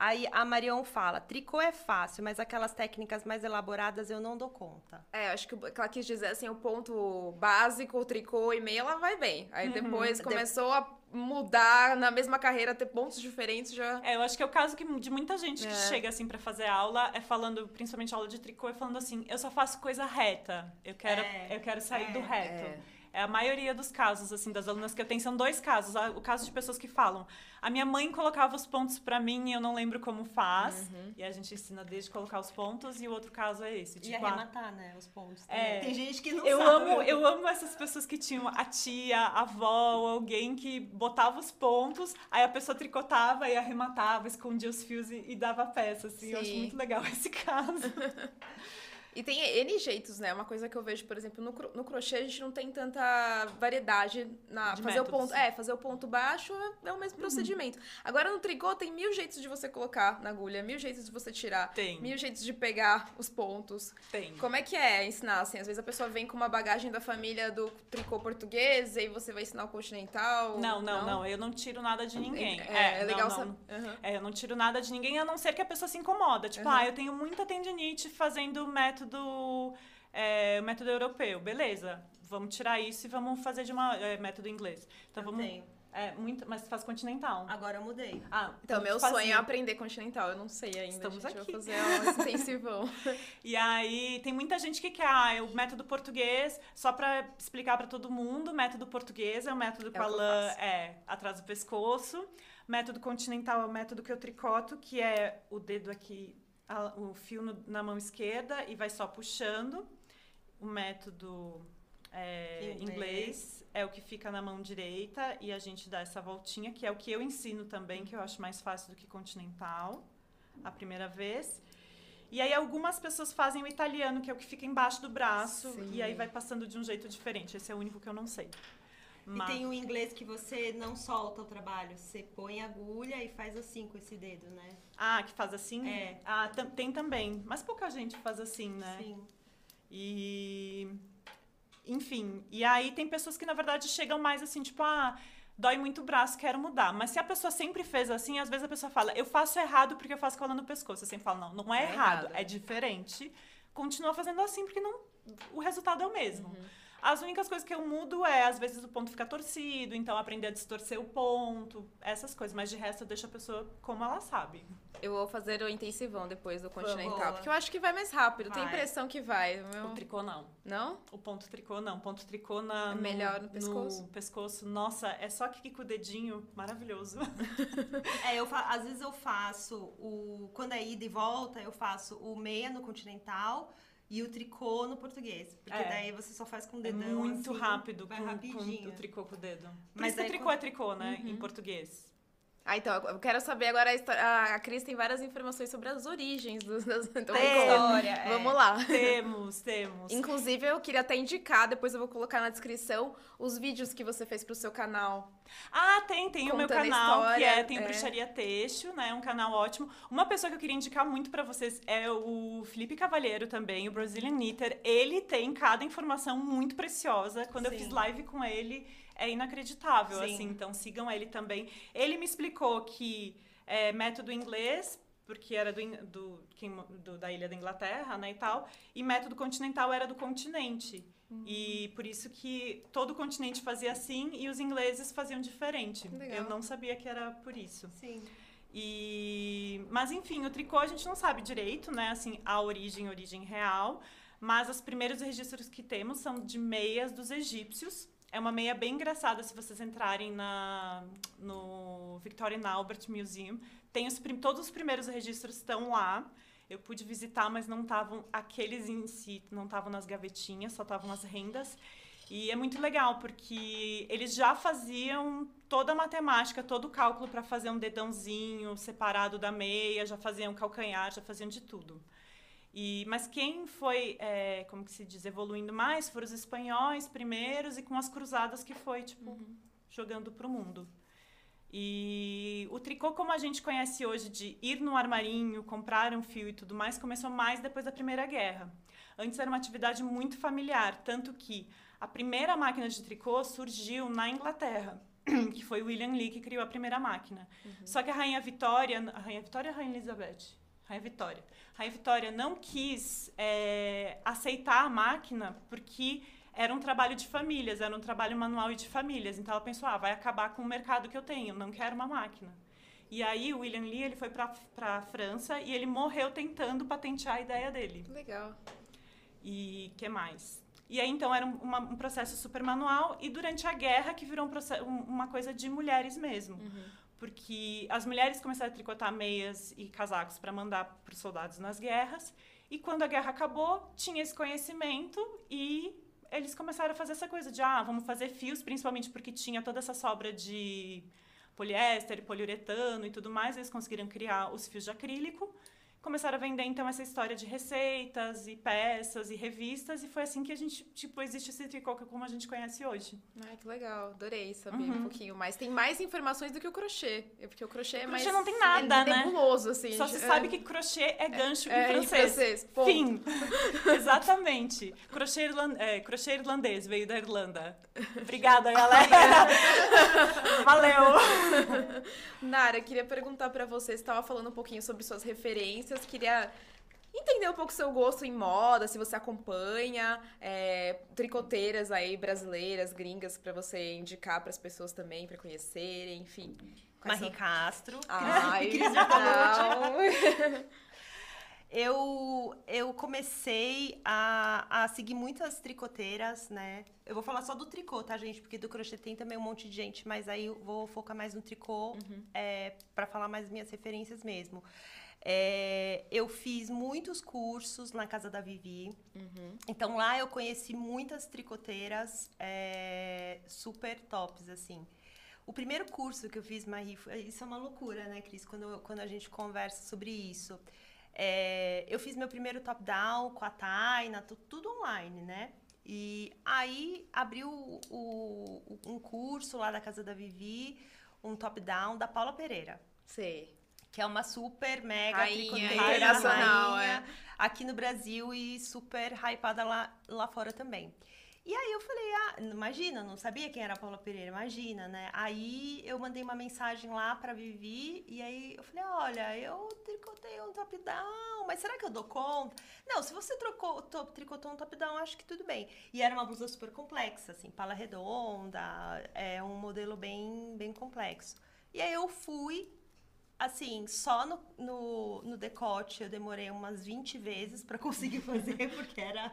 Aí a Marion fala: tricô é fácil, mas aquelas técnicas mais elaboradas eu não dou conta. É, acho que ela quis dizer assim, o ponto básico, o tricô e meia, ela vai bem. Aí depois De- começou a mudar na mesma carreira, ter pontos diferentes já. É, eu acho que é o caso que, de muita gente que É. chega assim pra fazer aula, é falando, principalmente aula de tricô, é falando assim, eu só faço coisa reta. Eu quero, É, eu quero sair é, do reto. É. A maioria dos casos, assim, das alunas que eu tenho, são dois casos. A- O caso de pessoas que falam, a minha mãe colocava os pontos pra mim e eu não lembro como faz. Uhum. E a gente ensina desde colocar os pontos, e o outro caso é esse. E Tipo, ah, arrematar, né? Os pontos. É. Tem gente que não eu sabe. amo, eu amo essas pessoas que tinham a tia, a avó, alguém que botava os pontos, aí a pessoa tricotava e arrematava, escondia os fios e, e dava a peça, assim. Eu acho Sim. muito legal esse caso. E tem N jeitos, né? Uma coisa que eu vejo, por exemplo, no, no crochê a gente não tem tanta variedade na De fazer o métodos. ponto. É, fazer o ponto baixo é, é o mesmo procedimento. Agora no tricô tem mil jeitos de você colocar na agulha, mil jeitos de você tirar, Tem. mil jeitos de pegar os pontos. Tem. Como é que é ensinar assim? Às vezes a pessoa vem com uma bagagem da família do tricô português e aí você vai ensinar o continental. Não, não, não, eu não tiro nada de ninguém. É, é não, legal não. saber. Aham. É, eu não tiro nada de ninguém, a não ser que a pessoa se incomoda. Tipo, Uhum. ah, eu tenho muita tendinite fazendo o método, é, o método europeu. Beleza, vamos tirar isso e vamos fazer de uma é, método inglês. Então Eu vamos. tenho. É, muito, mas faz continental. Agora eu mudei. Ah, Então, meu fazia. sonho é aprender continental. Eu não sei ainda. Estamos gente. aqui. Vou fazer um extensivão. E aí tem muita gente que quer ah, é o método português, só pra explicar pra todo mundo, o método português é o método com É o a lã é, atrás do pescoço. Método continental é o método que eu tricoto, que é o dedo aqui, a- o fio no- na mão esquerda e vai só puxando. O método é, Inglês. inglês é o que fica na mão direita e a gente dá essa voltinha, que é o que eu ensino também, que eu acho mais fácil do que continental, a primeira vez. E aí algumas pessoas fazem o italiano, que é o que fica embaixo do braço, Sim. e aí vai passando de um jeito diferente. Esse é o único que eu não sei. E Mas- tem o inglês que você não solta o trabalho. Você põe a agulha e faz assim com esse dedo, né? Ah, que faz assim? É. Ah, tem também. Mas pouca gente faz assim, né? Sim. E. Enfim. E aí tem pessoas que, na verdade, chegam mais assim, tipo, ah, dói muito o braço, quero mudar. Mas se a pessoa sempre fez assim, às vezes a pessoa fala, eu faço errado porque eu faço com ela no pescoço. Eu sempre falo, não, não é, É errado, errado. é diferente. Continua fazendo assim porque não, o resultado é o mesmo. Uhum. As únicas coisas que eu mudo é, às vezes, o ponto fica torcido, então aprender a distorcer o ponto, essas coisas. Mas de resto eu deixo a pessoa como ela sabe. Eu vou fazer o intensivão depois do continental. Porque eu acho que vai mais rápido. Vai. impressão que vai. O meu- O tricô não. Não? O ponto tricô não. Ponto tricô na, É melhor no pescoço? No pescoço. Nossa, é só que com o dedinho. Maravilhoso. É, eu fa- às vezes eu faço o. Quando é ida e volta, eu faço o meia no continental e o tricô no português. Porque É. daí você só faz com o É dedão. muito assim, rápido vai com, com rapidinho. o tricô com o dedo. Por Mas isso que tricô quando- é tricô, né? Em português. Ah, então, eu quero saber agora a história. A Cris tem várias informações sobre as origens dos. das- Então, história, é. Vamos lá. temos, temos. Inclusive, eu queria até indicar, depois eu vou colocar na descrição, os vídeos que você fez pro seu canal. Ah, tem, tem o meu canal, que história, é tem o é. Bruxaria Têxtil, né? Um canal ótimo. Uma pessoa que eu queria indicar muito pra vocês é o Felipe Cavalheiro também, o Brazilian Knitter. Ele tem cada informação muito preciosa. Quando eu Sim. fiz live com ele, é inacreditável, Sim. assim. Então sigam ele também. Ele me explicou que é método inglês porque era do, do, do- da ilha da Inglaterra, né, e tal, e método continental era do continente. Uhum. E por isso que todo o continente fazia assim e os ingleses faziam diferente. Legal. Eu não sabia que era por isso. Sim. E mas enfim, o tricô a gente não sabe direito, né, assim, a origem, origem real, mas os primeiros registros que temos são de meias dos egípcios. É uma meia bem engraçada se vocês entrarem na no Victorian Albert Museum. Tem os, todos os primeiros registros estão lá. Eu pude visitar, mas não estavam aqueles em si, não estavam nas gavetinhas, só estavam as rendas. E é muito legal, porque eles já faziam toda a matemática, todo o cálculo para fazer um dedãozinho separado da meia, já faziam calcanhar, já faziam de tudo. E, mas quem foi, é, como que se diz, evoluindo mais foram os espanhóis primeiros e com as cruzadas que foi, tipo, jogando pro mundo. E o tricô, como a gente conhece hoje, de ir no armarinho, comprar um fio e tudo mais, começou mais depois da Primeira Guerra. Antes era uma atividade muito familiar, tanto que A primeira máquina de tricô surgiu na Inglaterra, que foi William Lee que criou a primeira máquina. Uhum. Só que a Rainha Vitória, a Rainha Vitória ou a Rainha Elizabeth? Rainha Vitória. A Rainha Vitória não quis é, aceitar a máquina porque era um trabalho de famílias, era um trabalho manual e de famílias. Então ela pensou, ah, vai acabar com o mercado que eu tenho, não quero uma máquina. E aí o William Lee ele foi para a França e ele morreu tentando patentear a ideia dele. Legal. E que mais? E aí então era um, uma, um processo super manual e durante a guerra que virou um uma coisa de mulheres mesmo. Uhum. Porque as mulheres começaram a tricotar meias e casacos para mandar para os soldados nas guerras. E quando a guerra acabou, tinha esse conhecimento e eles começaram a fazer essa coisa de, ah, vamos fazer fios, principalmente porque tinha toda essa sobra de poliéster, poliuretano e tudo mais, eles conseguiram criar os fios de acrílico começaram a vender então essa história de receitas e peças e revistas e foi assim que a gente tipo existe esse tricô como a gente conhece hoje. Ai, que legal. Adorei saber uhum. um pouquinho mais. Tem mais informações do que o crochê. Porque o crochê é o mais crochê não tem nada, é né? nebuloso assim. Só se é... sabe que crochê é gancho é, em francês. Em francês. Fim. Exatamente. Crochê, irland... é, crochê irlandês veio da Irlanda. Obrigada, galera. Valeu. Nara, queria perguntar para você, você estava falando um pouquinho sobre suas referências queria entender um pouco seu gosto em moda, se você acompanha é, tricoteiras aí brasileiras, gringas, para você indicar para as pessoas também, para conhecerem, enfim. Marie são... Castro. Ai, Cris Eu, eu comecei a, a seguir muitas tricoteiras, né? Eu vou falar só do tricô, tá, gente? Porque do crochê tem também um monte de gente, mas aí eu vou focar mais no tricô uhum. é, para falar mais minhas referências mesmo. É, eu fiz muitos cursos na casa da Vivi. Uhum. Então lá eu conheci muitas tricoteiras é, super tops, assim. O primeiro curso que eu fiz, Marie, isso é uma loucura, né, Cris? Quando, quando a gente conversa sobre isso. É, eu fiz meu primeiro top-down com a Taina, tudo online, né? E aí abriu o, o, um curso lá da casa da Vivi, um top-down da Paula Pereira. Sei que é uma super mega rainha, tricoteira, rainha, é. aqui no Brasil e super hypada lá, lá fora também. E aí eu falei, ah, imagina, não sabia quem era a Paula Pereira, imagina, né? Aí eu mandei uma mensagem lá pra Vivi e aí eu falei, olha, eu tricotei um top-down, mas será que eu dou conta? Não, se você trocou, top, tricotou um top-down, acho que tudo bem. E era uma blusa super complexa, assim, pala redonda, é um modelo bem, bem complexo. E aí eu fui assim, só no, no, no, decote eu demorei umas 20 vezes para conseguir fazer, porque era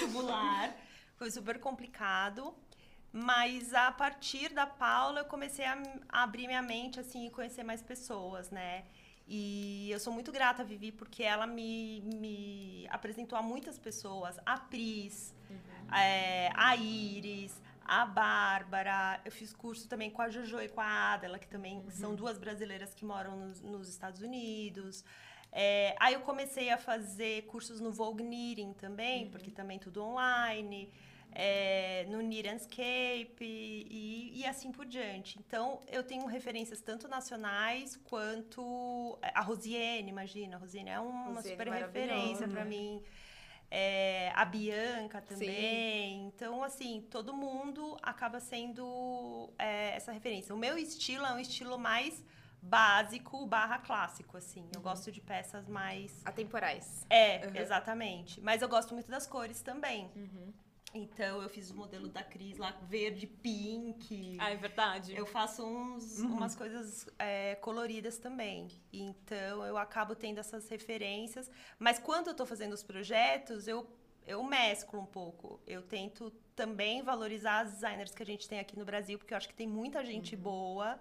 tubular. Foi super complicado. Mas a partir da Paula eu comecei a, a abrir minha mente assim e conhecer mais pessoas, né? E eu sou muito grata a Vivi porque ela me, me apresentou a muitas pessoas. A Pris, uhum. é, a Iris, a Bárbara, eu fiz curso também com a Jojo e com a Adela, que também uhum. são duas brasileiras que moram nos, nos Estados Unidos. É, aí eu comecei a fazer cursos no Vogue Knitting também, uhum. porque também tudo online, é, no Knitanscape e, e assim por diante. Então, eu tenho referências tanto nacionais quanto... A Rosiane, imagina, a Rosiane é uma Rosiane super referência para mim é, a Bianca também. Sim. Então, assim, todo mundo acaba sendo é, essa referência. O meu estilo é um estilo mais básico barra clássico, assim. Uhum. Eu gosto de peças mais... Atemporais. É, uhum. exatamente. Mas eu gosto muito das cores também. Uhum. Então, eu fiz o modelo da Cris lá, verde, pink. Ah, é verdade. Eu faço uns, uhum. umas coisas é, coloridas também. Então, eu acabo tendo essas referências. Mas quando eu estou fazendo os projetos, eu, eu mesclo um pouco. Eu tento também valorizar as designers que a gente tem aqui no Brasil, porque eu acho que tem muita gente uhum. boa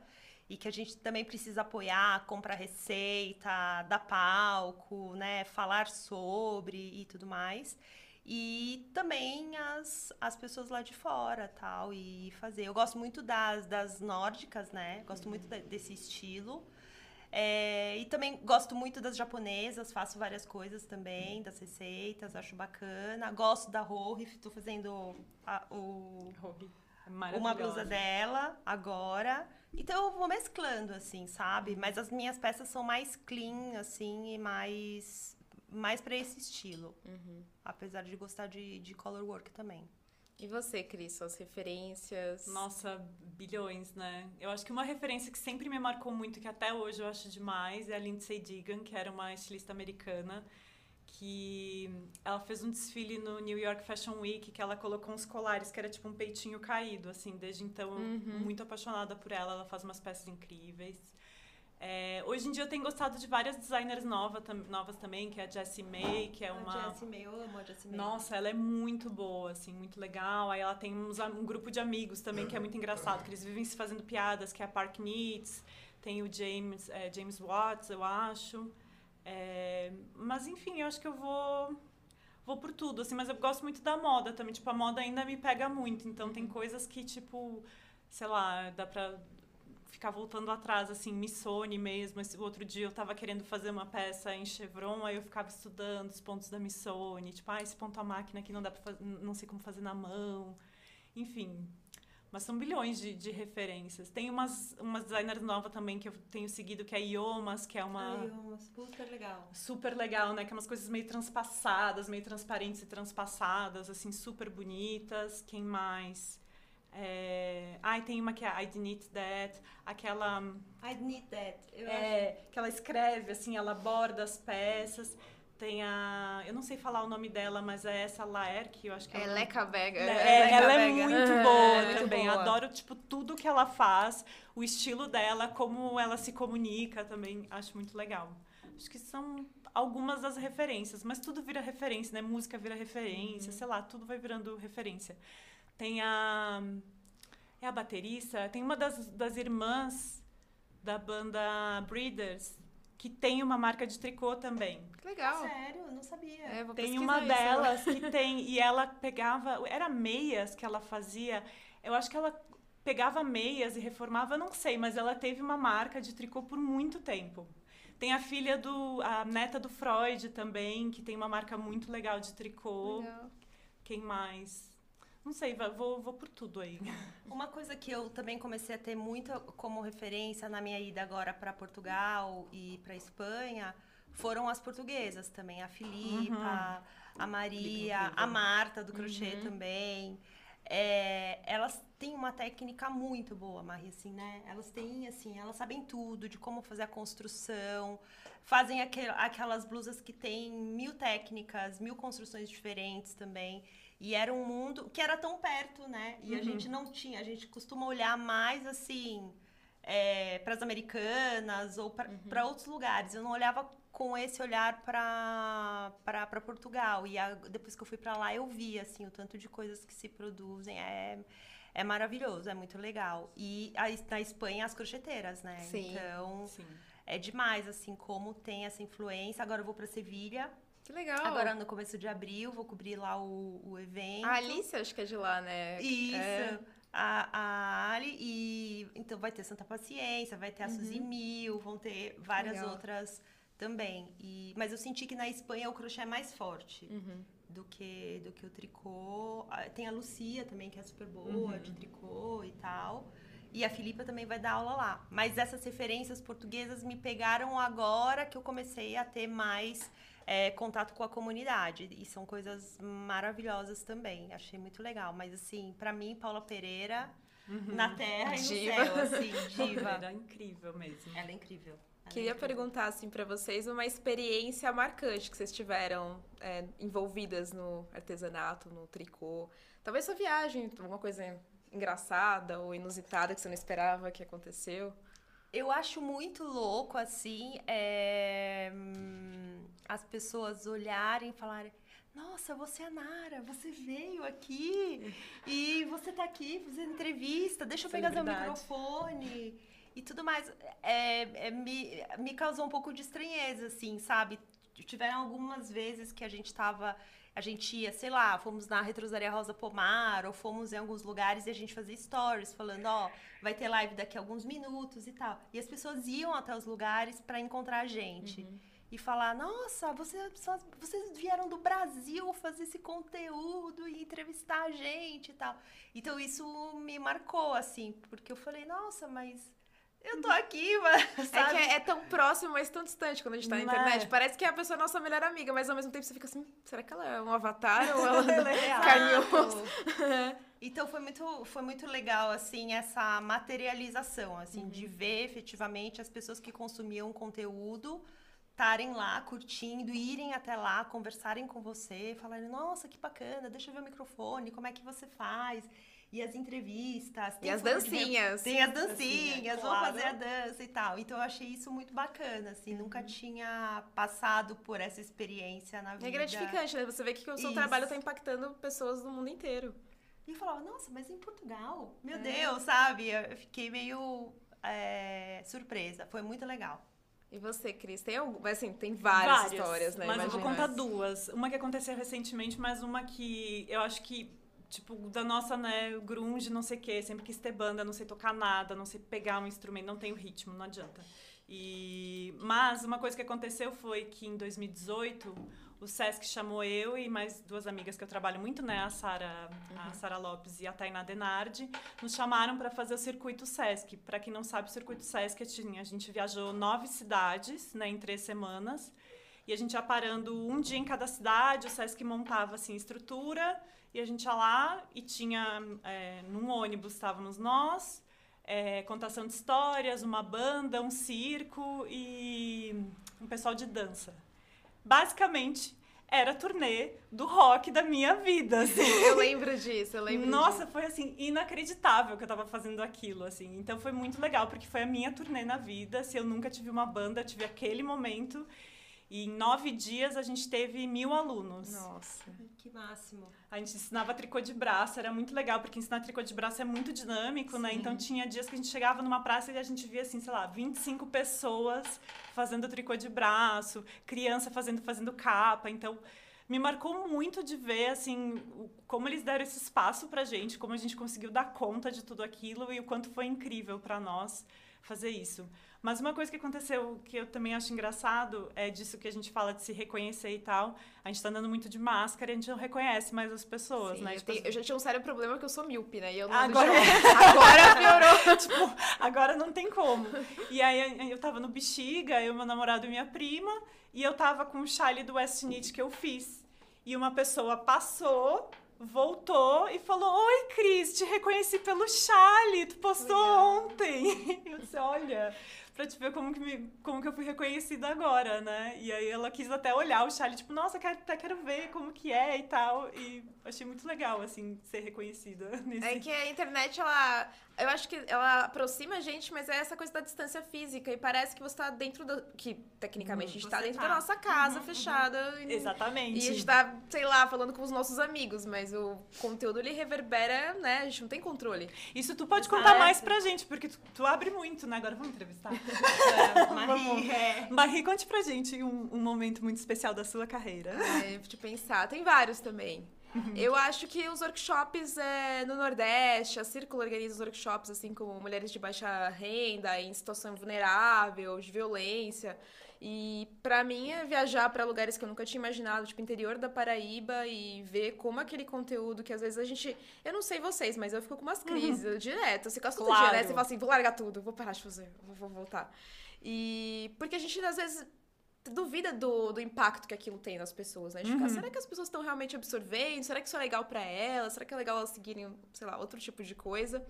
e que a gente também precisa apoiar, comprar receita, dar palco, né, falar sobre e tudo mais e também as, as pessoas lá de fora tal e fazer. Eu gosto muito das, das nórdicas né? Gosto uhum. muito de, desse estilo. É, e também gosto muito das japonesas faço várias coisas também das receitas acho bacana. Gosto da Rory estou fazendo a, o é uma blusa dela agora. Então eu vou mesclando assim sabe? Mas as minhas peças são mais clean assim e mais mais para esse estilo. Uhum. Apesar de gostar de, de color work também. E você, Cris, suas referências? Nossa, bilhões, né? Eu acho que uma referência que sempre me marcou muito, que até hoje eu acho demais, é a Lindsay Deegan, que era uma estilista americana, que ela fez um desfile no New York Fashion Week, que ela colocou uns colares, que era tipo um peitinho caído, assim. Desde então, Uhum. muito apaixonada por ela, ela faz umas peças incríveis. É, hoje em dia eu tenho gostado de várias designers nova, tam- novas também, que é a Jessie May, que é uma... A Jessie May, eu amo a Jessie May. Nossa, ela é muito boa, assim, muito legal. Aí ela tem uns um grupo de amigos também que é muito engraçado, que eles vivem se fazendo piadas, que é a Park Meets, tem o James, é, James Watts, eu acho. É, mas enfim, eu acho que eu vou vou por tudo, assim, mas eu gosto muito da moda também, tipo, a moda ainda me pega muito, então tem coisas que, tipo, sei lá, dá pra ficar voltando atrás, assim, Missoni mesmo. Esse outro dia eu tava querendo fazer uma peça em chevron, aí eu ficava estudando os pontos da Missoni, tipo, ah, esse ponto a máquina aqui não dá pra fazer, não sei como fazer na mão. Enfim, mas são bilhões de, de referências. Tem umas, umas designers novas também que eu tenho seguido, que é a Iomas, que é uma eu amo, super legal. super legal, né? Que é umas coisas meio transpassadas, meio transparentes e transpassadas, assim, super bonitas. Quem mais? É... Ai, tem uma que é I Need That, aquela I need that. Eu acho é, que ela escreve, assim, ela borda as peças. Tem a. Eu não sei falar o nome dela, mas é essa Laer, que eu acho que É ela- Leca Vega. é, Leca ela é Vega. muito É, boa muito também. boa. Adoro, tipo, tudo que ela faz, o estilo dela, como ela se comunica também. Acho muito legal. Acho que são algumas das referências, mas tudo vira referência, né? Música vira referência, sei lá, tudo vai virando referência. Tem a. É a baterista? Tem uma das, das irmãs da banda Breeders, que tem uma marca de tricô também. Que legal. Sério, não sabia. É, vou Tem uma isso. delas que tem. E ela pegava. Era meias que ela fazia. Eu acho que ela pegava meias e reformava, não sei, mas ela teve uma marca de tricô por muito tempo. Tem a filha do. a neta do Freud também, que tem uma marca muito legal de tricô. Legal. Quem mais? Não sei, vou, vou por tudo aí. Uma coisa que eu também comecei a ter muito como referência na minha ida agora para Portugal e para Espanha foram as portuguesas também, a Filipa, a Maria, a Marta do crochê também. É, elas têm uma técnica muito boa, Maria, assim, né? Elas têm, assim, elas sabem tudo de como fazer a construção, fazem aquel- aquelas blusas que têm mil técnicas, mil construções diferentes também. E era um mundo que era tão perto, né? E a gente não tinha, a gente costuma olhar mais assim para as americanas ou para outros lugares. Eu não olhava com esse olhar para Portugal. E a- depois que eu fui para lá, eu vi assim o tanto de coisas que se produzem. É, é maravilhoso, é muito legal. E a, na Espanha, as crocheteiras, né? Sim. Então, Sim. é demais, assim, como tem essa influência. Agora eu vou para Sevilha. Que legal. Agora, no começo de abril, vou cobrir lá o, o evento. A Alice, acho que é de lá, né? Isso. É. A, a Ali. E então vai ter Santa Paciência, vai ter a Suzy Mil, vão ter várias Uhum. Legal. outras também. E, mas eu senti que na Espanha o crochê é mais forte Uhum. do, que, do que o tricô. Ah, Tem a Lucia também, que é super boa, Uhum. de tricô e tal. E a Filipa também vai dar aula lá. Mas essas referências portuguesas me pegaram agora que eu comecei a ter mais é, contato com a comunidade. E são coisas maravilhosas também. Achei muito legal. Mas, assim, pra mim, Paula Pereira, na terra e no Diva. céu, assim, diva. Era incrível mesmo. Ela é incrível. Ela é Queria incrível. perguntar assim para vocês uma experiência marcante que vocês tiveram é, envolvidas no artesanato, no tricô. Talvez sua viagem, alguma coisa engraçada ou inusitada que você não esperava que aconteceu. Eu acho muito louco, assim, é, as pessoas olharem e falarem: Nossa, você é a Nara, você veio aqui e você tá aqui fazendo entrevista, deixa eu pegar seu microfone e tudo mais. É, é, me, me causou um pouco de estranheza, assim, sabe? Tiveram algumas vezes que a gente tava. A gente ia, sei lá, fomos na Retrosaria Rosa Pomar, ou fomos em alguns lugares e a gente fazia stories falando, ó, vai ter live daqui a alguns minutos e tal. E as pessoas iam até os lugares para encontrar a gente. E falar, nossa, você, só- vocês vieram do Brasil fazer esse conteúdo e entrevistar a gente e tal. Então isso me marcou, assim, porque eu falei, nossa, mas eu tô aqui, mano. É que é, é, tão próximo, mas tão distante quando a gente tá na Não internet. é? Parece que é a pessoa nossa melhor amiga, mas ao mesmo tempo você fica assim, será que ela é um avatar ou ela, Ela é? Exato. Então foi muito, foi muito legal, assim, essa materialização, assim, de ver efetivamente as pessoas que consumiam conteúdo estarem lá curtindo, irem até lá, conversarem com você, falarem, nossa, que bacana, deixa eu ver o microfone, como é que você faz? E as entrevistas. E tem as dancinhas. Tem as Dancinha, dancinhas, vão claro. fazer a dança e tal. Então eu achei isso muito bacana, assim, nunca tinha passado por essa experiência na vida. É gratificante, né? Você vê que o seu Isso. trabalho tá impactando pessoas do mundo inteiro. E eu falava, nossa, mas em Portugal? Meu É. Deus, sabe? Eu fiquei meio é, surpresa. Foi muito legal. E você, Cris? Tem algum... Assim, tem várias, histórias, né? Mas eu vou contar duas. Uma que aconteceu recentemente, mas uma que eu acho que, tipo, da nossa, né, grunge, não sei o quê, sempre quis ter banda, não sei tocar nada, não sei pegar um instrumento, não tenho ritmo, não adianta. E... Mas uma coisa que aconteceu foi que em 2018 o Sesc chamou eu e mais duas amigas que eu trabalho muito, né, a Sara, a Sara Lopes e a Tainá Denardi, nos chamaram para fazer o circuito Sesc. Para quem não sabe, o circuito Sesc é a gente viajou nove cidades, né, em três semanas. E a gente ia parando um dia em cada cidade, o Sesc montava assim estrutura e a gente ia lá e tinha é, num ônibus estávamos nós, é, contação de histórias, uma banda, um circo e um pessoal de dança. Basicamente era a turnê do rock da minha vida. Assim. Eu lembro disso, eu lembro Nossa, disso. foi assim, inacreditável que eu tava fazendo aquilo, assim. Então foi muito legal, porque foi a minha turnê na vida. Se eu nunca tive uma banda, eu tive aquele momento. E em nove dias a gente teve mil alunos. Nossa. Que máximo. A gente ensinava tricô de braço, era muito legal, porque ensinar tricô de braço é muito dinâmico, né? Então tinha dias que a gente chegava numa praça e a gente via, assim, sei lá, 25 pessoas fazendo tricô de braço, criança fazendo, fazendo capa. Então, me marcou muito de ver, assim, como eles deram esse espaço pra gente, como a gente conseguiu dar conta de tudo aquilo e o quanto foi incrível pra nós fazer isso. Mas uma coisa que aconteceu que eu também acho engraçado é disso que a gente fala de se reconhecer e tal. A gente tá andando muito de máscara e a gente não reconhece mais as pessoas, Sim, né? eu, Tipo, tenho- eu já tinha um sério problema que eu sou míope, né? E eu não Agora- Agora piorou. tipo, agora não tem como. E aí eu tava no Bexiga, eu, meu namorado e minha prima, e eu tava com o chale do West Knit que eu fiz. E uma pessoa passou, voltou e falou: Oi, Cris, te reconheci pelo chale, tu postou Legal. ontem. Eu disse, olha. Pra te ver como que, me, como que eu fui reconhecida agora, né? E aí ela quis até olhar o chale, tipo, nossa, quero, até quero ver como que é e tal. E achei muito legal, assim, ser reconhecida nesse É que a internet, ela. Eu acho que ela aproxima a gente, mas é essa coisa da distância física. E parece que você tá dentro do. Que tecnicamente a gente tá você dentro tá. da nossa casa, Uhum, uhum. fechada. E, Exatamente. e a gente tá, sei lá, falando com os nossos amigos, mas o conteúdo ele reverbera, né? A gente não tem controle. Isso tu pode Exato. contar mais pra gente, porque tu, tu abre muito, né? Agora vamos entrevistar. É. Marie, é. Marie, conte pra gente um, um momento muito especial da sua carreira. É, de pensar. Tem vários também. Uhum. Eu acho que os workshops é, no Nordeste, a Círculo organiza os workshops, assim, como mulheres de baixa renda, em situação vulnerável, de violência. E pra mim é viajar pra lugares que eu nunca tinha imaginado, tipo interior da Paraíba, e ver como aquele conteúdo que às vezes a gente. Eu não sei vocês, mas eu fico com umas crises eu direto. Você quase todo dia, né? Uhum. Claro. Você fala assim, vou largar tudo, vou parar de fazer, vou, vou voltar. E porque a gente às vezes duvida do, do impacto que aquilo tem nas pessoas, né? De ficar, Uhum. será que as pessoas estão realmente absorvendo? Será que isso é legal pra elas? Será que é legal elas seguirem, sei lá, outro tipo de coisa?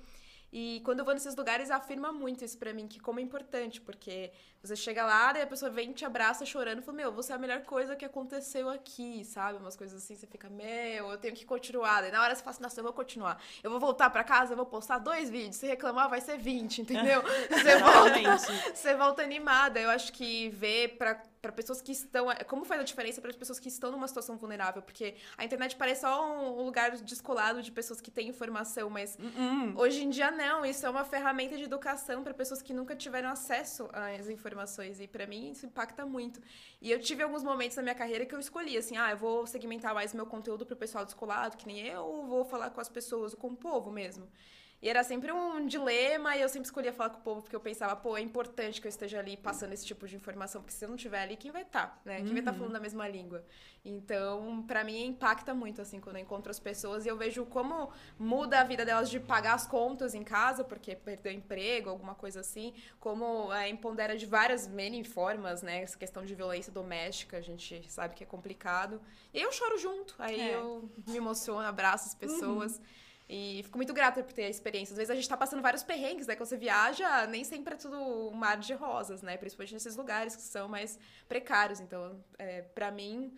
E quando eu vou nesses lugares, afirma muito isso pra mim, que como é importante, porque você chega lá, daí a pessoa vem, te abraça chorando, e fala, meu, você é a melhor coisa que aconteceu aqui, sabe? Umas coisas assim, você fica, meu, eu tenho que continuar. Daí na hora você fala assim, nossa, eu vou continuar. Eu vou voltar pra casa, eu vou postar dois vídeos, se reclamar vai ser 20, entendeu? Você volta, você volta animada. Eu acho que ver pra, pra pessoas que estão. Como faz a diferença para as pessoas que estão numa situação vulnerável? Porque a internet parece só um lugar descolado de pessoas que têm informação, mas Hum, hoje em dia não. Isso é uma ferramenta de educação para pessoas que nunca tiveram acesso às informações. E para mim isso impacta muito. E eu tive alguns momentos na minha carreira que eu escolhi assim: ah, eu vou segmentar mais meu conteúdo pro pessoal descolado, que nem eu, ou vou falar com as pessoas, com o povo mesmo. E era sempre um dilema, e eu sempre escolhia falar com o povo, porque eu pensava, pô, é importante que eu esteja ali passando esse tipo de informação, porque se eu não estiver ali, quem vai estar, tá, né? Quem vai estar tá falando a mesma língua? Então, para mim, impacta muito, assim, quando eu encontro as pessoas e eu vejo como muda a vida delas de pagar as contas em casa, porque perdeu emprego, alguma coisa assim, como é, empodera de várias many formas, né? Essa questão de violência doméstica, a gente sabe que é complicado. E eu choro junto, aí é. eu me emociono, abraço as pessoas. Uhum. E fico muito grata por ter a experiência. Às vezes a gente tá passando vários perrengues, né? Quando você viaja, nem sempre é tudo um mar de rosas, né? Principalmente nesses lugares que são mais precários. Então, é, para mim,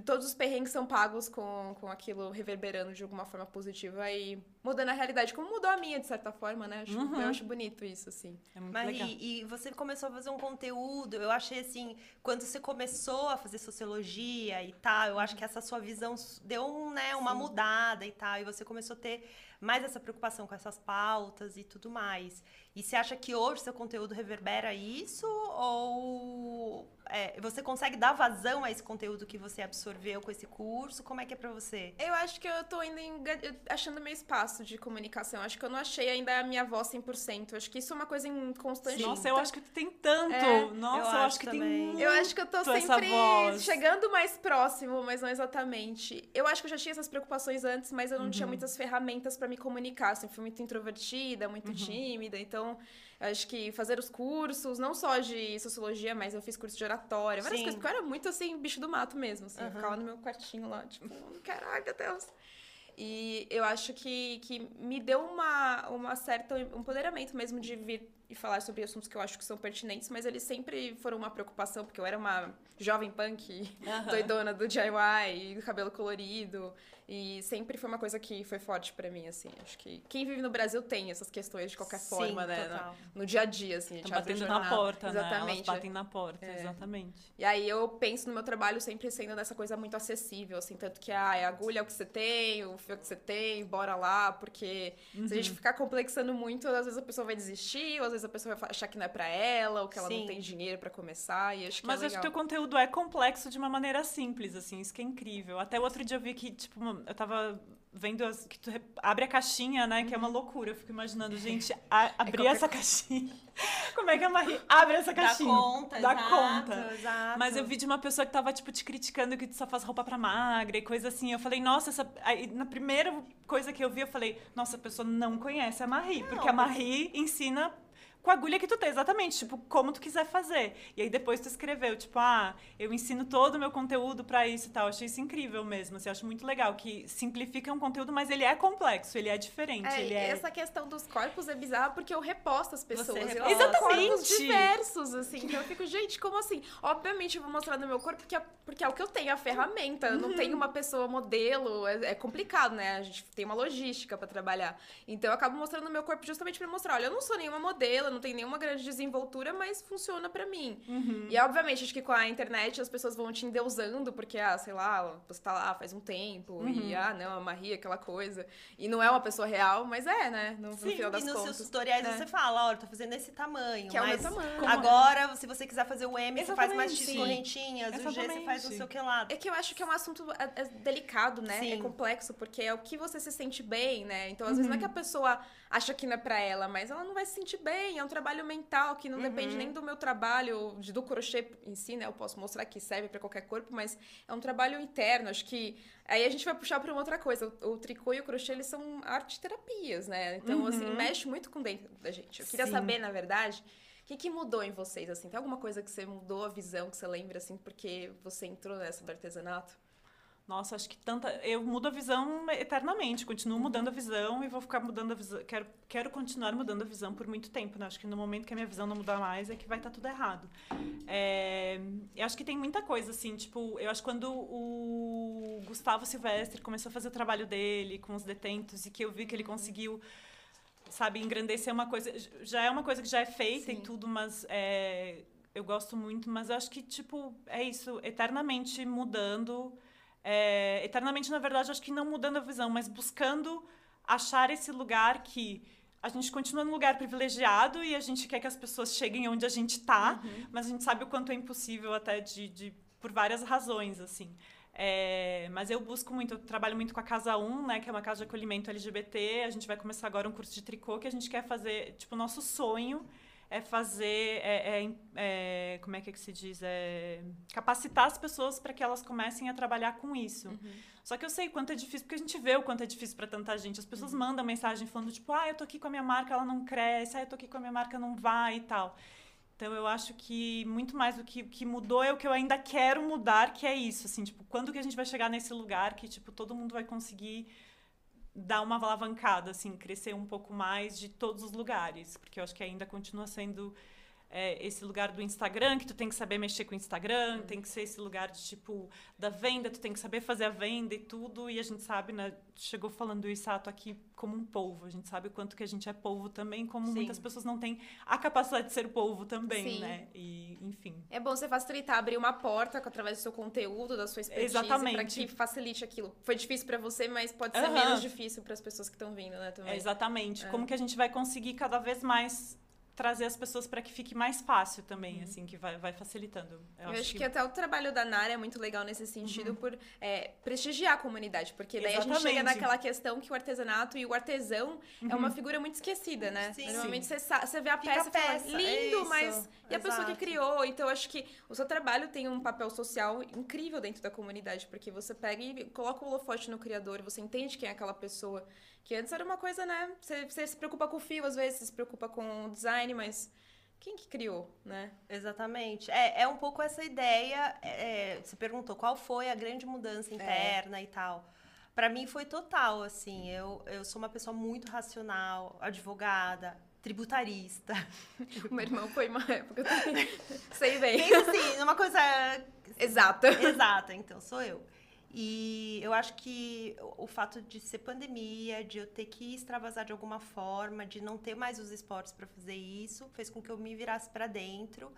todos os perrengues são pagos com, com aquilo reverberando de alguma forma positiva e mudando a realidade, como mudou a minha, de certa forma, né? Acho, uhum. Eu acho bonito isso, assim. É muito Mas legal. E, e, você começou a fazer um conteúdo, eu achei assim, quando você começou a fazer sociologia e tal, eu acho que essa sua visão deu um, né, uma Sim. mudada e tal, e você começou a ter mais essa preocupação com essas pautas e tudo mais. E você acha que hoje seu conteúdo reverbera isso? Ou é, você consegue dar vazão a esse conteúdo que você absorveu com esse curso? Como é que é pra você? Eu acho que eu tô ainda achando meu espaço de comunicação. Acho que eu não achei ainda a minha voz 100%. Acho que isso é uma coisa em constante. Nossa, eu acho que tem tanto. É, Nossa, eu, eu acho, acho que também. tem Eu acho que eu tô sempre chegando mais próximo, mas não exatamente. Eu acho que eu já tinha essas preocupações antes, mas eu não uhum. tinha muitas ferramentas para me comunicar. Sempre fui muito introvertida, muito uhum. tímida. Então, acho que fazer os cursos, não só de sociologia, mas eu fiz curso de oratória, várias Sim. coisas, porque eu era muito assim, bicho do mato mesmo, assim, uhum. eu ficava no meu quartinho lá, tipo, caraca, Deus. E eu acho que, que me deu uma, uma certa empoderamento mesmo de vir e falar sobre assuntos que eu acho que são pertinentes, mas eles sempre foram uma preocupação, porque eu era uma jovem punk, uhum. doidona do DIY, do cabelo colorido. E sempre foi uma coisa que foi forte para mim, assim. Acho que quem vive no Brasil tem essas questões de qualquer Sim, forma, né? No, no, dia a dia, assim. Batendo na porta, exatamente. né? Elas batem na porta, é. exatamente. E aí eu penso no meu trabalho sempre sendo dessa coisa muito acessível, assim. Tanto que ah, a agulha é o que você tem, o fio é que você tem, bora lá. Porque uhum. se a gente uhum. ficar complexando muito, às vezes a pessoa vai desistir, ou às vezes a pessoa vai achar que não é pra ela, ou que ela Sim. não tem dinheiro para começar. E acho que Mas é acho que o conteúdo é complexo de uma maneira simples, assim. Isso que é incrível. Até o outro dia eu vi que, tipo, eu tava vendo as, que tu abre a caixinha, né? Que é uma uhum. loucura. Eu fico imaginando, gente, a, é abrir é essa caixinha. Como é que a Marie abre essa caixinha? Dá conta, Dá exato, conta. Exato. Mas eu vi de uma pessoa que tava, tipo, te criticando que tu só faz roupa pra magra e coisa assim. Eu falei, nossa, essa... Aí, na primeira coisa que eu vi, eu falei, nossa, a pessoa não conhece a Marie. Não, porque a Marie ensina com a agulha que tu tem, exatamente, tipo, como tu quiser fazer. E aí depois tu escreveu, tipo, ah, eu ensino todo o meu conteúdo para isso e tal. Eu achei isso incrível mesmo, assim, eu acho muito legal que simplifica um conteúdo, mas ele é complexo, ele é diferente, é, ele é... essa questão dos corpos é bizarra porque eu reposto as pessoas. Reposta. Exatamente. Corpos diversos, assim. Então eu fico, gente, como assim? Obviamente eu vou mostrar no meu corpo porque é, porque é o que eu tenho, a ferramenta. Eu não uhum. tenho uma pessoa modelo, é, é, complicado, né? A gente tem uma logística para trabalhar. Então eu acabo mostrando no meu corpo justamente para mostrar, olha, eu não sou nenhuma modelo, não tem nenhuma grande desenvoltura, mas funciona para mim. Uhum. E obviamente, acho que com a internet as pessoas vão te endeusando, porque, ah, sei lá, você tá lá faz um tempo, uhum. e ah, não, a Maria, aquela coisa. E não é uma pessoa real, mas é, né? No, Sim, no final das e nos contas. seus tutoriais é. você fala, olha, tô fazendo esse tamanho. Que é o meu tamanho. Agora, se você quiser fazer o M, Exatamente. você faz mais X correntinhas, Exatamente. o G você faz não sei o que lado. É que eu acho que é um assunto é, é delicado, né? É Sim. É complexo, porque é o que você se sente bem, né? Então, às uhum. vezes, não é que a pessoa acha que não é pra ela, mas ela não vai se sentir bem. É um trabalho mental que não uhum. depende nem do meu trabalho, de, do crochê em si, né? Eu posso mostrar que serve para qualquer corpo, mas é um trabalho interno. Acho que aí a gente vai puxar para uma outra coisa. O, o, tricô e o crochê, eles são arte terapias, né? Então, assim, uhum. assim, mexe muito com dentro da gente. Eu queria Sim. saber, na verdade, o que, que mudou em vocês, assim? Tem alguma coisa que você mudou a visão, que você lembra, assim, porque você entrou nessa do artesanato? Nossa, acho que tanta. Eu mudo a visão eternamente, continuo mudando a visão e vou ficar mudando a visão. Quero, quero continuar mudando a visão por muito tempo, né? Acho que no momento que a minha visão não mudar mais é que vai estar tá tudo errado. É... Eu acho que tem muita coisa, assim, tipo, eu acho que quando o Gustavo Silvestre começou a fazer o trabalho dele com os detentos e que eu vi que ele conseguiu sabe, engrandecer uma coisa. Já é uma coisa que já é feita Sim. e tudo, mas é, eu gosto muito, mas eu acho que, tipo, é isso, eternamente mudando é, eternamente, na verdade, acho que não mudando a visão, mas buscando achar esse lugar que a gente continua num lugar privilegiado e a gente quer que as pessoas cheguem onde a gente está, uhum. mas a gente sabe o quanto é impossível até de, de por várias razões, assim. É, mas eu busco muito, eu trabalho muito com a Casa 1, né, que é uma casa de acolhimento LGBT. A gente vai começar agora um curso de tricô que a gente quer fazer, tipo, o nosso sonho é fazer, é, é, é, como é que, é que se diz, é capacitar as pessoas para que elas comecem a trabalhar com isso. Uhum. Só que eu sei quanto é difícil, porque a gente vê o quanto é difícil para tanta gente. As pessoas uhum. mandam mensagem falando tipo, ah, eu tô aqui com a minha marca, ela não cresce, ah, eu tô aqui com a minha marca, não vai e tal. Então eu acho que muito mais do que, que mudou é o que eu ainda quero mudar, que é isso, assim, tipo, quando que a gente vai chegar nesse lugar que tipo todo mundo vai conseguir dar uma alavancada, assim, crescer um pouco mais de todos os lugares, porque eu acho que ainda continua sendo é, esse lugar do Instagram, que tu tem que saber mexer com o Instagram, uhum. tem que ser esse lugar de tipo da venda, tu tem que saber fazer a venda e tudo, e a gente sabe, né, chegou falando isso Sato aqui como um povo, a gente sabe o quanto que a gente é povo também, como Sim. muitas pessoas não têm a capacidade de ser povo também, Sim. né? E, enfim. É bom você facilitar, abrir uma porta através do seu conteúdo, da sua expertise, Exatamente. para que facilite aquilo. Foi difícil para você, mas pode ser uhum. menos difícil para as pessoas que estão vindo, né, também. exatamente. É. Como que a gente vai conseguir cada vez mais trazer as pessoas para que fique mais fácil também, uhum. assim, que vai, vai facilitando. Eu, Eu acho, acho que... que... até o trabalho da Nara é muito legal nesse sentido uhum. por é, prestigiar a comunidade, porque daí Exatamente. a gente chega naquela questão que o artesanato e o artesão uhum. é uma uhum. figura muito esquecida, né? Sim. Normalmente Sim. Você, você vê a peça, e fala, lindo, é mas e a Exato. pessoa que criou? Então eu acho que o seu trabalho tem um papel social incrível dentro da comunidade, porque você pega e coloca o holofote no criador, você entende quem é aquela pessoa. Que antes era uma coisa, né? Você, você se preocupa com o fio, às vezes, você se preocupa com o design, mas quem que criou, né? Exatamente. É, é um pouco essa ideia. É, você perguntou qual foi a grande mudança é. interna é. e tal. Para mim foi total, assim. Eu, eu sou uma pessoa muito racional, advogada, tributarista. O meu irmão foi uma época também. Sei bem. Pensa assim, uma coisa. Exata. Exata, então, sou eu. E eu acho que o fato de ser pandemia, de eu ter que extravasar de alguma forma, de não ter mais os esportes para fazer isso, fez com que eu me virasse para dentro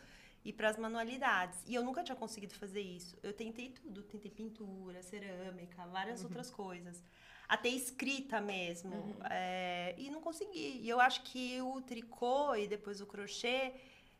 e para as manualidades. E eu nunca tinha conseguido fazer isso. Eu tentei tudo, tentei pintura, cerâmica, várias uhum. outras coisas. Até escrita mesmo. Uhum. É, e não consegui. E eu acho que o tricô e depois o crochê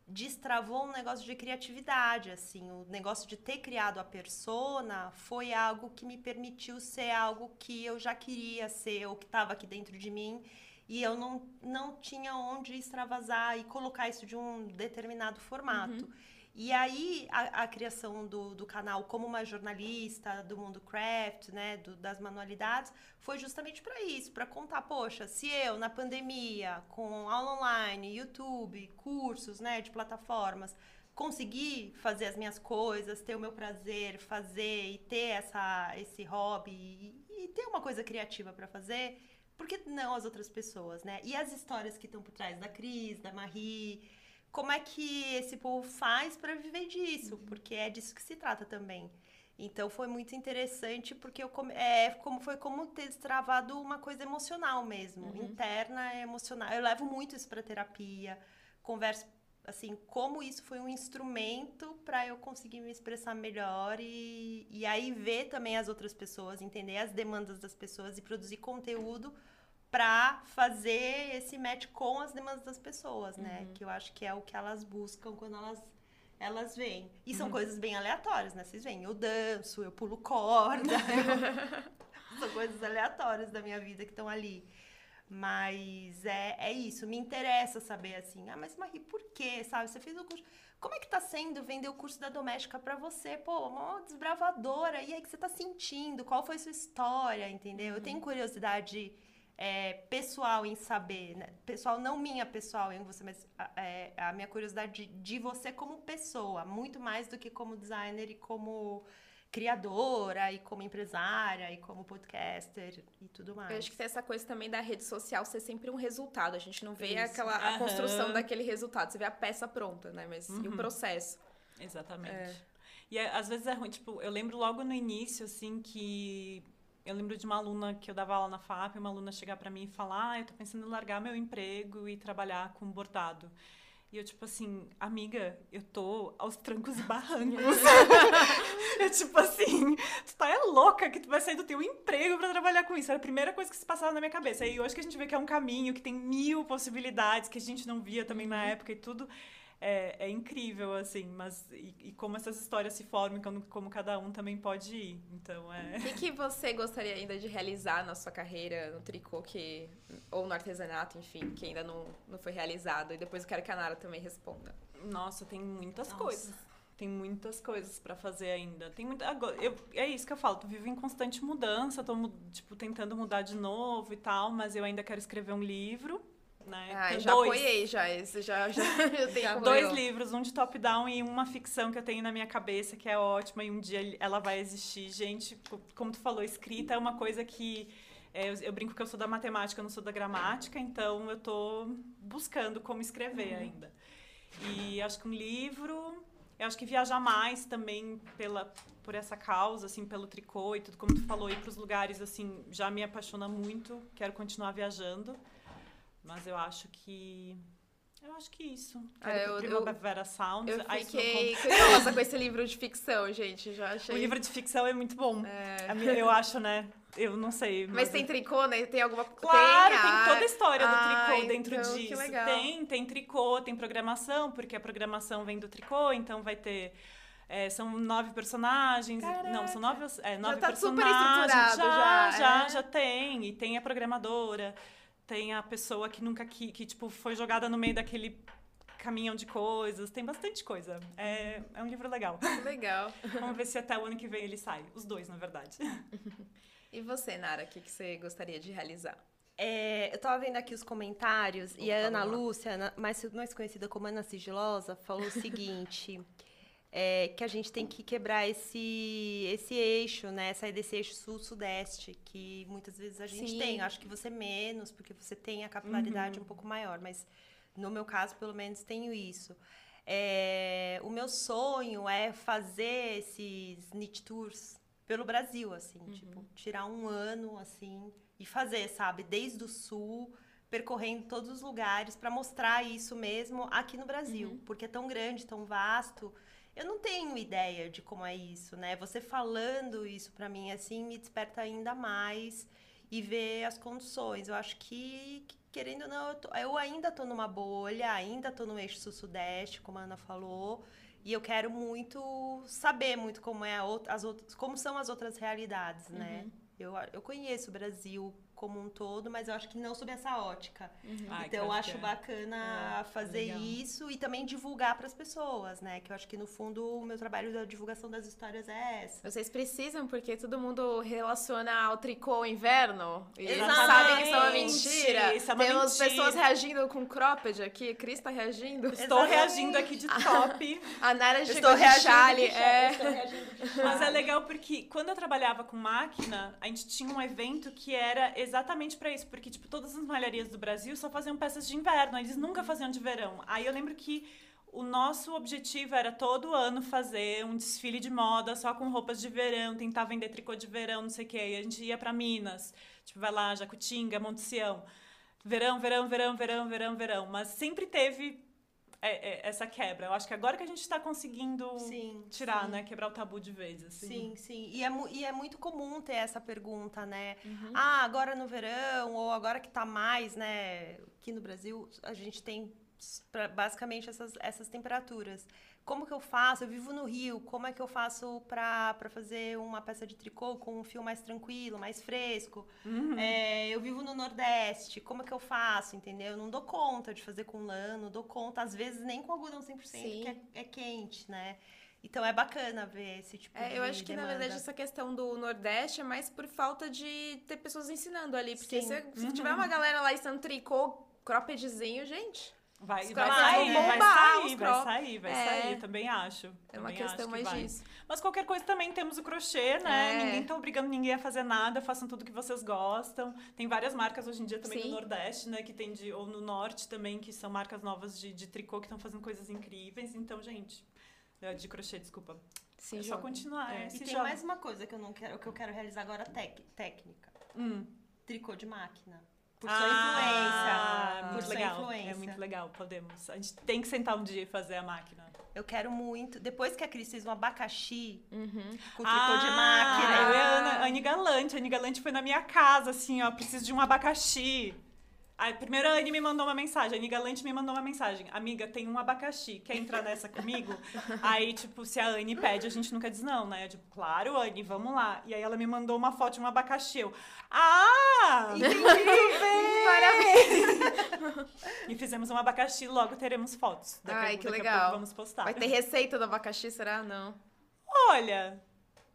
destravou um negócio de criatividade, assim, o negócio de ter criado a persona foi algo que me permitiu ser algo que eu já queria ser ou que estava aqui dentro de mim e eu não, não tinha onde extravasar e colocar isso de um determinado formato. Uhum. E aí, a, a, criação do, do canal como uma jornalista do mundo craft, né, do, das manualidades, foi justamente para isso, para contar, poxa, se eu na pandemia, com aula online, YouTube, cursos, né, de plataformas, conseguir fazer as minhas coisas, ter o meu prazer, fazer e ter essa, esse hobby e, e ter uma coisa criativa para fazer, por que não as outras pessoas, né? E as histórias que estão por trás da Cris, da Marie como é que esse povo faz para viver disso, uhum. porque é disso que se trata também. Então foi muito interessante porque eu é como foi como ter travado uma coisa emocional mesmo, uhum. interna, emocional. Eu levo muito isso para terapia, converso assim como isso foi um instrumento para eu conseguir me expressar melhor e, e aí ver também as outras pessoas, entender as demandas das pessoas e produzir conteúdo para fazer esse match com as demandas das pessoas, né? Uhum. Que eu acho que é o que elas buscam quando elas elas vêm. E são uhum. coisas bem aleatórias, né? Vocês veem, eu danço, eu pulo corda. eu... são coisas aleatórias da minha vida que estão ali. Mas é, é isso, me interessa saber assim, ah, mas Marie, por quê? Sabe? Você fez o curso. Como é que tá sendo vender o curso da doméstica para você? Pô, uma desbravadora. E aí que você tá sentindo? Qual foi a sua história? Entendeu? Uhum. Eu tenho curiosidade é, pessoal em saber, né? pessoal não minha pessoal em você, mas é, a minha curiosidade de, de, você como pessoa, muito mais do que como designer e como criadora e como empresária e como podcaster e tudo mais. Eu acho que tem essa coisa também da rede social ser sempre um resultado. A gente não vê Isso. aquela a construção daquele resultado, você vê a peça pronta, né? Mas uhum. e o uhum. processo. Exatamente. É. E é, às vezes é ruim, tipo, eu lembro logo no início assim que eu lembro de uma aluna que eu dava aula na FAP, uma aluna chegar para mim e falar: ah, eu tô pensando em largar meu emprego e trabalhar com bordado. E eu, tipo assim, amiga, eu tô aos trancos e barrancos. eu, tipo assim, tu tá é louca que tu vai sair do teu emprego para trabalhar com isso. Era a primeira coisa que se passava na minha cabeça. E hoje que a gente vê que é um caminho, que tem mil possibilidades, que a gente não via também na uhum. época e tudo. É, é incrível, assim, mas e, e, como essas histórias se formam, como, como cada um também pode ir. Então é. O que, que você gostaria ainda de realizar na sua carreira no tricô que. ou no artesanato, enfim, que ainda não, não foi realizado? E depois eu quero que a Nara também responda. Nossa, tem muitas Nossa. coisas. Tem muitas coisas para fazer ainda. Tem muita, agora, eu, é isso que eu falo, tu vivo em constante mudança, tô tipo tentando mudar de novo e tal, mas eu ainda quero escrever um livro né? Ah, já dois. apoiei já esse, já, já, eu tenho Dois livros, um de top-down e uma ficção que eu tenho na minha cabeça, que é ótima, e um dia ela vai existir. Gente, como tu falou, escrita é uma coisa que... É, eu, eu, brinco que eu sou da matemática, eu não sou da gramática, então eu tô buscando como escrever uhum. ainda. E acho que um livro... Eu acho que viajar mais também pela, por essa causa, assim, pelo tricô e tudo, como tu falou, ir para os lugares, assim, já me apaixona muito. Quero continuar viajando. Mas eu acho que. Eu acho que isso. é, eu, Primavera eu, Sound. Eu fiquei curiosa com esse livro de ficção, gente. Já achei. O livro de ficção é muito bom. É. Eu acho, né? Eu não sei. Mas, mas tem tricô, né? Tem alguma coisa? Claro, tem, tem toda a história do tricô ah, dentro então, disso. Que legal. Tem, tem tricô, tem programação, porque a programação vem do tricô, então vai ter. É, são nove personagens. Caraca. Não, são nove, é, nove já tá personagens. Super estruturado já, já, já, é? já tem. E tem a programadora tem a pessoa que nunca que, que tipo foi jogada no meio daquele caminhão de coisas, tem bastante coisa. É, é um livro legal. Legal. Vamos ver se até o ano que vem ele sai. Os dois, na verdade. E você, Nara, o que, que você gostaria de realizar? É, eu tava vendo aqui os comentários Vou e a Ana Lúcia, mais, mais conhecida como Ana Sigilosa, falou o seguinte: é, que a gente tem que quebrar esse, esse eixo, né? Sair desse eixo sul-sudeste, que muitas vezes a gente Sim. tem. Acho que você menos, porque você tem a capilaridade uhum. um pouco maior, mas no meu caso, pelo menos, tenho isso. É, o meu sonho é fazer esses knit tours pelo Brasil, assim, uhum. tipo, tirar um ano, assim, e fazer, sabe? Desde o sul, percorrendo todos os lugares para mostrar isso mesmo aqui no Brasil, uhum. porque é tão grande, tão vasto eu não tenho ideia de como é isso, né? Você falando isso para mim assim me desperta ainda mais e ver as condições. Eu acho que, querendo ou não, eu, tô, eu ainda tô numa bolha, ainda tô no eixo sul-sudeste, como a Ana falou, e eu quero muito saber muito como é as outras, como são as outras realidades, né? Uhum. Eu, eu conheço o Brasil como um todo, mas eu acho que não sob essa ótica. Uhum. Ai, então eu acho bacana é, fazer legal. isso e também divulgar para as pessoas, né? Que eu acho que no fundo o meu trabalho da divulgação das histórias é essa. Vocês precisam porque todo mundo relaciona ao tricô inverno e Exatamente. sabe que isso é uma mentira. Isso é uma Temos mentira. pessoas reagindo com cropped aqui, Cris está reagindo. Estou Exatamente. reagindo aqui de top. A Nara chegou de chale. É. Mas é legal porque quando eu trabalhava com máquina, a gente tinha um evento que era exatamente para isso, porque tipo todas as malharias do Brasil só faziam peças de inverno, eles nunca faziam de verão. Aí eu lembro que o nosso objetivo era todo ano fazer um desfile de moda só com roupas de verão, tentar vender tricô de verão, não sei o quê. E a gente ia para Minas, tipo, vai lá, Jacutinga, Monte Sião. Verão, verão, verão, verão, verão, verão. Mas sempre teve é, é, essa quebra. Eu acho que agora que a gente está conseguindo sim, tirar, sim. né? Quebrar o tabu de vez. Assim. Sim, sim. E é, e é muito comum ter essa pergunta, né? Uhum. Ah, agora no verão, ou agora que está mais, né? Aqui no Brasil, a gente tem basicamente essas, essas temperaturas como que eu faço? Eu vivo no Rio, como é que eu faço para fazer uma peça de tricô com um fio mais tranquilo, mais fresco? Uhum. É, eu vivo no Nordeste, como é que eu faço, entendeu? Eu não dou conta de fazer com lã, não dou conta, às vezes nem com algodão 100%, Sim. que é, é quente, né? Então é bacana ver esse tipo é, de. Eu acho que demanda. na verdade essa questão do Nordeste é mais por falta de ter pessoas ensinando ali. Porque se, se, tiver uma galera lá ensinando tricô, croppedzinho, gente. Vai, vai, sair, vai sair, vai sair, vai é. sair, também acho. É uma questão mais vai. disso. Mas qualquer coisa também temos o crochê, né? É. Ninguém tá obrigando ninguém a fazer nada, façam tudo que vocês gostam. Tem várias marcas hoje em dia também Sim. no Nordeste, né? Que tem de, ou no Norte também, que são marcas novas de, de tricô que estão fazendo coisas incríveis. Então, gente, é, de crochê, desculpa. Sim, é só continuar. É. E tem joga. mais uma coisa que eu não quero, que eu quero realizar agora, tec, técnica. Hum. Tricô de máquina. Por sua ah, influência. Muito legal. Influência. É muito legal, podemos. A gente tem que sentar um dia e fazer a máquina. Eu quero muito. Depois que a Cris fez um abacaxi uhum. com tricô ah, de máquina. Eu e a Anne Galante. A Anne Galante foi na minha casa, assim, ó. Preciso de um abacaxi. Aí, primeiro a Anne me mandou uma mensagem, a Anne Galante me mandou uma mensagem. Amiga, tem um abacaxi, quer entrar nessa comigo? aí, tipo, se a Anne pede, a gente nunca diz não, né? Eu, tipo, claro, Anne, vamos lá. E aí ela me mandou uma foto de um abacaxi. Eu, ah! Entendi. Parabéns! E fizemos um abacaxi, logo teremos fotos. Daqui, Ai, que legal. pouco vamos postar. Vai ter receita do abacaxi, será? Não. Olha,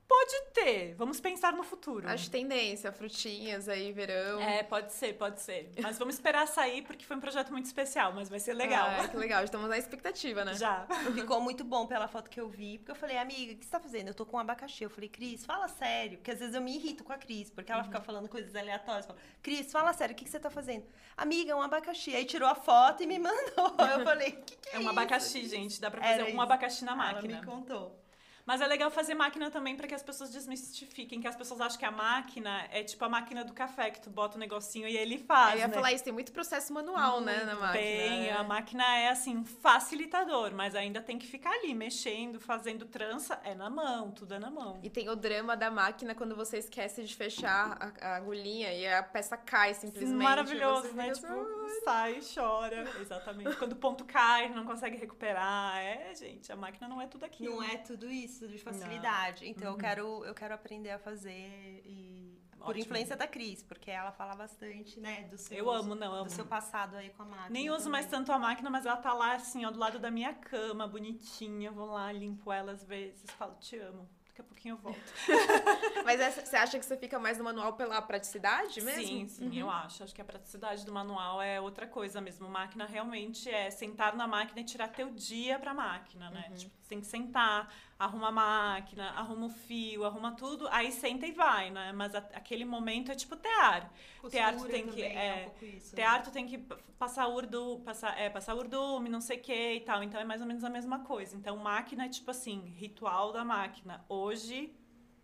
pode ter. Vamos pensar no futuro. Acho tendência, frutinhas aí, verão. É, pode ser, pode ser. Mas vamos esperar sair, porque foi um projeto muito especial, mas vai ser legal. Ai, que legal. Estamos na expectativa, né? Já. Ficou muito bom pela foto que eu vi, porque eu falei, amiga, o que você tá fazendo? Eu tô com um abacaxi. Eu falei, Cris, fala sério, porque às vezes eu me irrito com a Cris, porque ela fica falando coisas aleatórias. Eu falo, Cris, fala sério, o que, você tá fazendo? Amiga, é um abacaxi. Aí tirou a foto e me mandou. Eu falei, o que, que é, É um isso? abacaxi, gente. Dá pra Era fazer um isso. abacaxi na Ela máquina. me contou. Mas é legal fazer máquina também pra que as pessoas desmistifiquem, que as pessoas acham que a máquina é tipo a máquina do café, que tu bota o negocinho e ele faz. Eu ia né? falar isso, tem muito processo manual, né, na máquina. Tem, né? a máquina é assim, um facilitador, mas ainda tem que ficar ali mexendo, fazendo trança, é na mão, tudo é na mão. E tem o drama da máquina quando você esquece de fechar a, a agulhinha e a peça cai simplesmente. Maravilhoso, né? fica Tipo, assim, sai e chora. Exatamente. Quando o ponto cai, não consegue recuperar. É, gente, a máquina não é tudo aquilo. Não é tudo isso de facilidade. Então eu quero eu quero aprender a fazer e por Ótimo. influência da Cris, porque ela fala bastante, né, do seu Eu amo, não, amo. do seu passado aí com a máquina. Nem uso mais também. tanto a máquina, mas ela tá lá assim, ó, do lado da minha cama, bonitinha. Eu vou lá, limpo ela às vezes, falo, te amo. Daqui a pouquinho eu volto. Mas essa- você acha que você fica mais no manual pela praticidade mesmo? Sim, sim, Uhum. eu acho. Acho que a praticidade do manual é outra coisa mesmo. Máquina realmente é sentar na máquina e tirar teu dia pra máquina, né? Uhum. Tipo, você tem que sentar, arruma a máquina, arruma o fio, arruma tudo, aí senta e vai, né? Mas a- aquele momento é tipo tear. Costura teatro tem que- também é, um isso, né? Teatro tem que passar urdu, passar, é, passar urdume, não sei o que e tal. Então é mais ou menos a mesma coisa. Então máquina é tipo assim, ritual da máquina. Hoje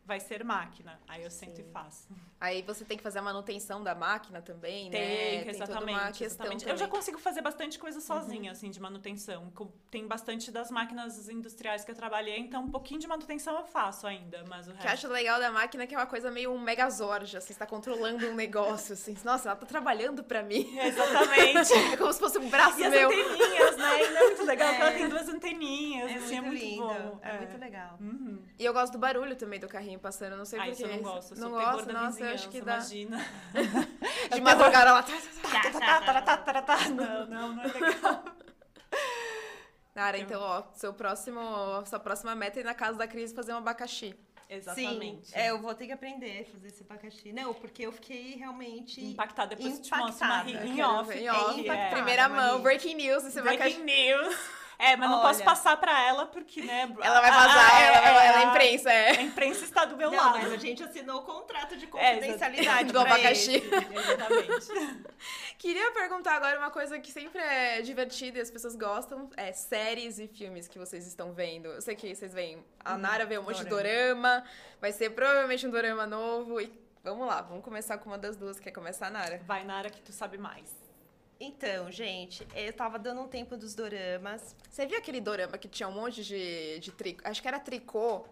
vai ser máquina. Aí eu sento Sim. e faço. Aí você tem que fazer a manutenção da máquina também, né? Tem, que Tem exatamente. Eu já consigo fazer bastante coisa sozinha, assim, de manutenção. Tem bastante das máquinas industriais que eu trabalhei, então um pouquinho de manutenção eu faço ainda, mas o O que eu resto... acho legal da máquina é que é uma coisa meio um megazord, assim, você tá controlando um negócio, assim. Nossa, ela tá trabalhando pra mim. Exatamente. É como se fosse um braço E as meu. anteninhas, né? E não é muito legal que ela É. tem duas anteninhas, É assim, muito, é muito lindo. bom. É, muito legal. Uhum. E eu gosto do barulho também do carrinho passando, não sei Ah, isso eu não gosto, eu não gosto, nossa, eu acho que dá. imagina. De madrugada tá. Tá, tá, tá, tá, tá, tá. Não, não, não é legal. Nara, então, ó, seu próximo, sua próxima meta é ir na casa da Cris fazer um abacaxi. Exatamente. Sim, é, eu vou ter que aprender a fazer esse abacaxi. Não, porque eu fiquei realmente Impactada. Depois eu te mostro uma impactada. em off. em off. impactada. Primeira mão, breaking news, esse abacaxi. Breaking news. É, mas não posso Olha. passar pra ela, porque, né? Ela vai vazar, a- ela, vai, ela é a- imprensa, é. A imprensa está do meu Não, lado. mas a gente assinou o contrato de É, confidencialidade do pra abacaxi. esse. Exatamente. Queria perguntar agora uma coisa que sempre é divertida e as pessoas gostam, é séries e filmes que vocês estão vendo. Eu sei que vocês veem, a Nara vê um monte de dorama, vai ser provavelmente um dorama novo e vamos lá, vamos começar com uma das duas, quer começar, Nara? Vai, Nara, que tu sabe mais. Então, gente, eu tava dando um tempo dos doramas. Você viu aquele dorama que tinha um monte de, de tricô, acho que era tricô,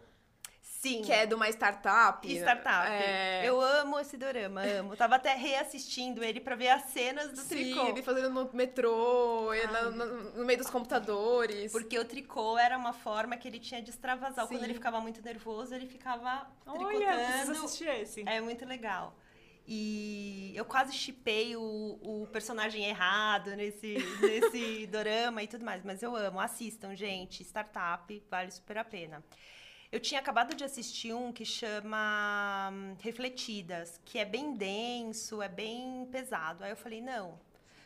Sim. que é de uma startup. Startup. É... Eu amo esse dorama, amo. Tava até reassistindo ele pra ver as cenas do Sim, tricô. ele fazendo no metrô, na- no, no meio dos computadores. Porque o tricô era uma forma que ele tinha de extravasar. Quando Sim. ele ficava muito nervoso, ele ficava Olha, preciso tricotando. assistir esse. É muito legal. E eu quase chipei o, o personagem errado nesse, nesse dorama e tudo mais. Mas eu amo. Assistam, gente. Startup, vale super a pena. Eu tinha acabado de assistir um que chama hum, Refletidas, que é bem denso, é bem pesado. Aí eu falei, não,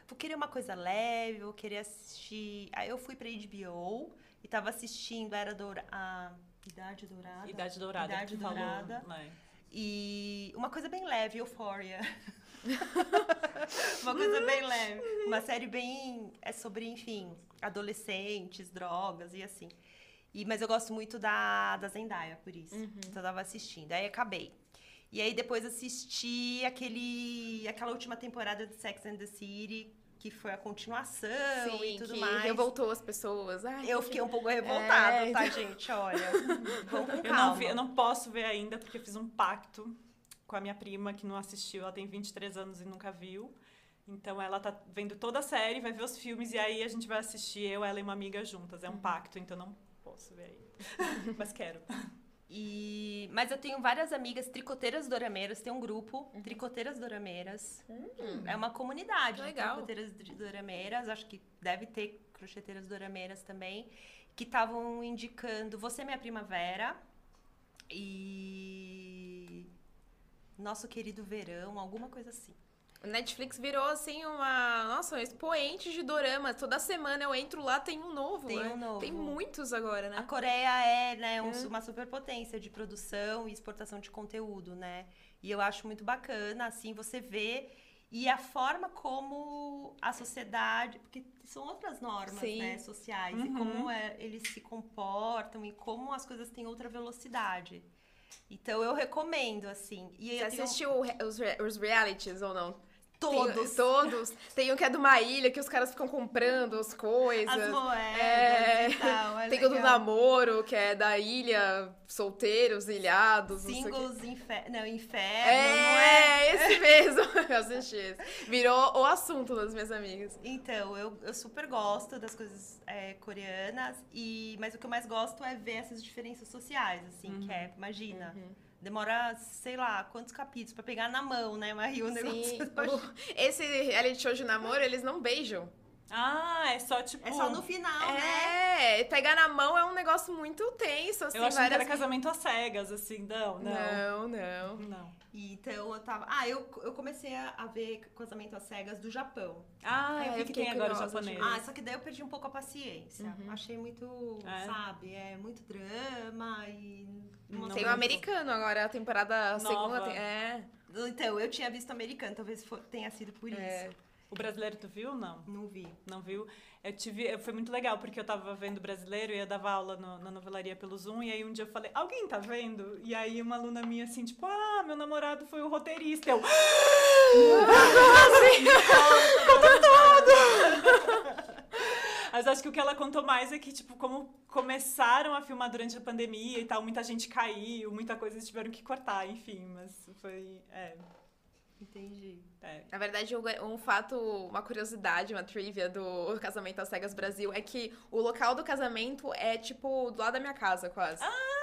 vou querer uma coisa leve, vou querer assistir. Aí eu fui pra HBO e tava assistindo, era Doura... a Idade Dourada. Idade Dourada. Idade tu falou, Dourada. né? E uma coisa bem leve, Euphoria. uma coisa bem leve. Uma série bem. É sobre, enfim, adolescentes, drogas e assim. E, mas eu gosto muito da, da Zendaya, por isso. Então eu tava assistindo. Aí acabei. E aí depois assisti aquele, aquela última temporada de Sex and the City, que foi a continuação Sim, e tudo que mais. revoltou as pessoas. Ai, Eu que- fiquei um pouco revoltada, É, tá, gente? Olha, vamos com Eu calma. não, vi- eu não posso ver ainda, porque eu fiz um pacto com a minha prima, que não assistiu. Ela tem 23 anos e nunca viu. Então ela tá vendo toda a série, vai ver os filmes e aí a gente vai assistir eu, ela e uma amiga juntas. É um pacto, então não posso ver aí. Mas quero. E... Mas eu tenho várias amigas tricoteiras dorameiras, tem um grupo, Tricoteiras Dorameiras. É uma comunidade de Legal. tricoteiras de dorameiras, acho que deve ter crocheteiras dorameiras também, que estavam indicando Você é Minha Primavera e Nosso Querido Verão, alguma coisa assim. O Netflix virou, assim, uma... Nossa, um expoente de dorama. Toda semana eu entro lá, tem um novo. Tem né? um novo. Tem muitos agora, A né? Coreia é, né, um- uma superpotência de produção e exportação de conteúdo, né? E eu acho muito bacana, assim, você vê e a forma como a sociedade, porque são outras normas, né, sociais, e Uhum. como é, eles se comportam e como as coisas têm outra velocidade. Então eu recomendo, assim. E Você tenho- assistiu re- os, re- os realities ou não? Todos, Tem, todos. Tem um que é de uma ilha que os caras ficam comprando as coisas. as moedas É. e tal. é Tem o do namoro, que é da ilha, solteiros, ilhados. Singles infer... não, inferno, não é? É, esse mesmo. Eu assisti esse. Virou o assunto das minhas amigas. Então, eu, eu super gosto das coisas é, coreanas, e, mas o que eu mais gosto é ver essas diferenças sociais, assim, que é, imagina, demora, sei lá, quantos capítulos pra pegar na mão, né, Maria, o negócio. Sim. Esse reality show de namoro, eles não beijam. Ah, é só tipo. É só no final, né? É, pegar na mão é um negócio muito tenso, assim, Eu achei que várias... era casamento às cegas, assim, não, não. Não, não. Não. Então, eu tava... Ah, eu, eu comecei a, ver Casamento às Cegas do Japão. Ah, É, eu eu vi que tem agora o japonês. Ah, só que daí eu perdi um pouco a paciência. Achei muito, É? sabe, é muito drama e... Não Tem o lembro. americano agora, a temporada Nova. segunda. tem- É. Então, eu tinha visto americano, talvez fo- tenha sido por isso. O brasileiro tu viu? Não. Não vi. Não viu? Eu tive. Foi muito legal, porque eu tava vendo brasileiro e eu dava aula no- na novelaria pelo Zoom, e aí um dia eu falei, alguém tá vendo? E aí uma aluna minha assim, tipo, ah, meu namorado foi o roteirista. Eu. Mas acho que o que ela contou mais é que, tipo, como começaram a filmar durante a pandemia e tal, muita gente caiu, muita coisa eles tiveram que cortar, enfim, mas foi. É, Entendi. é. Na verdade, um um fato, uma curiosidade, uma trivia do Casamento às Cegas Brasil é que o local do casamento é, tipo, do lado da minha casa, quase. Ah,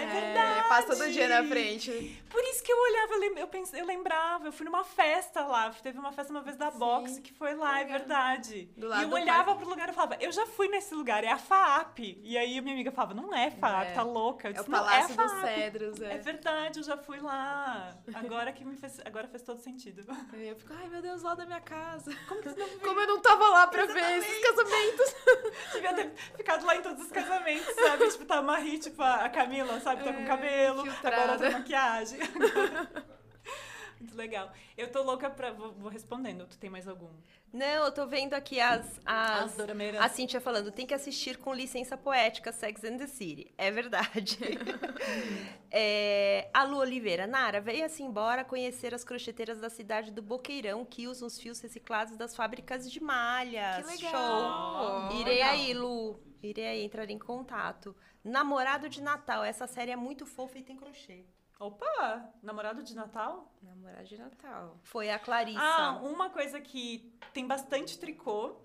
é, verdade. Passa todo dia na frente. Por isso que eu olhava, eu, lem- eu, eu lembrava, eu fui numa festa lá, teve uma festa uma vez da Sim. Box que foi lá, é verdade. Do e lado eu do olhava parque. pro lugar e falava, eu já fui nesse lugar, é a FAAP. E aí minha amiga falava, não é FAAP, É. tá louca. Eu É o disse, "Não, Palácio dos FAAP." Cedros, É é. verdade, eu já fui lá. Agora que me fez, agora fez todo sentido. Aí eu fico, ai meu Deus, lá da minha casa. Como que você não viu? Como eu não tava lá pra ver esses casamentos. Devia ter ficado lá em todos os casamentos, sabe? Tipo, tá a Marie, tipo, a Camila, sabe? Tá com É, cabelo, infiltrada. agora tá maquiagem. Muito legal. Eu tô louca pra... Vou, vou respondendo. Tu tem mais algum? Não, eu tô vendo aqui as. As as... dorameiras. A Cíntia falando, tem que assistir com licença poética Sex and the City. É verdade. é, a Lu Oliveira, Nara, veio-se embora conhecer as crocheteiras da cidade do Boqueirão que usam os fios reciclados das fábricas de malhas. Que legal. Show! Irei Legal. aí, Lu. Irei aí entrar em contato. Namorado de Natal, essa série é muito fofa e tem crochê. Opa! Namorado de Natal? Namorado de Natal. Foi a Clarissa. Ah, uma coisa que tem bastante tricô.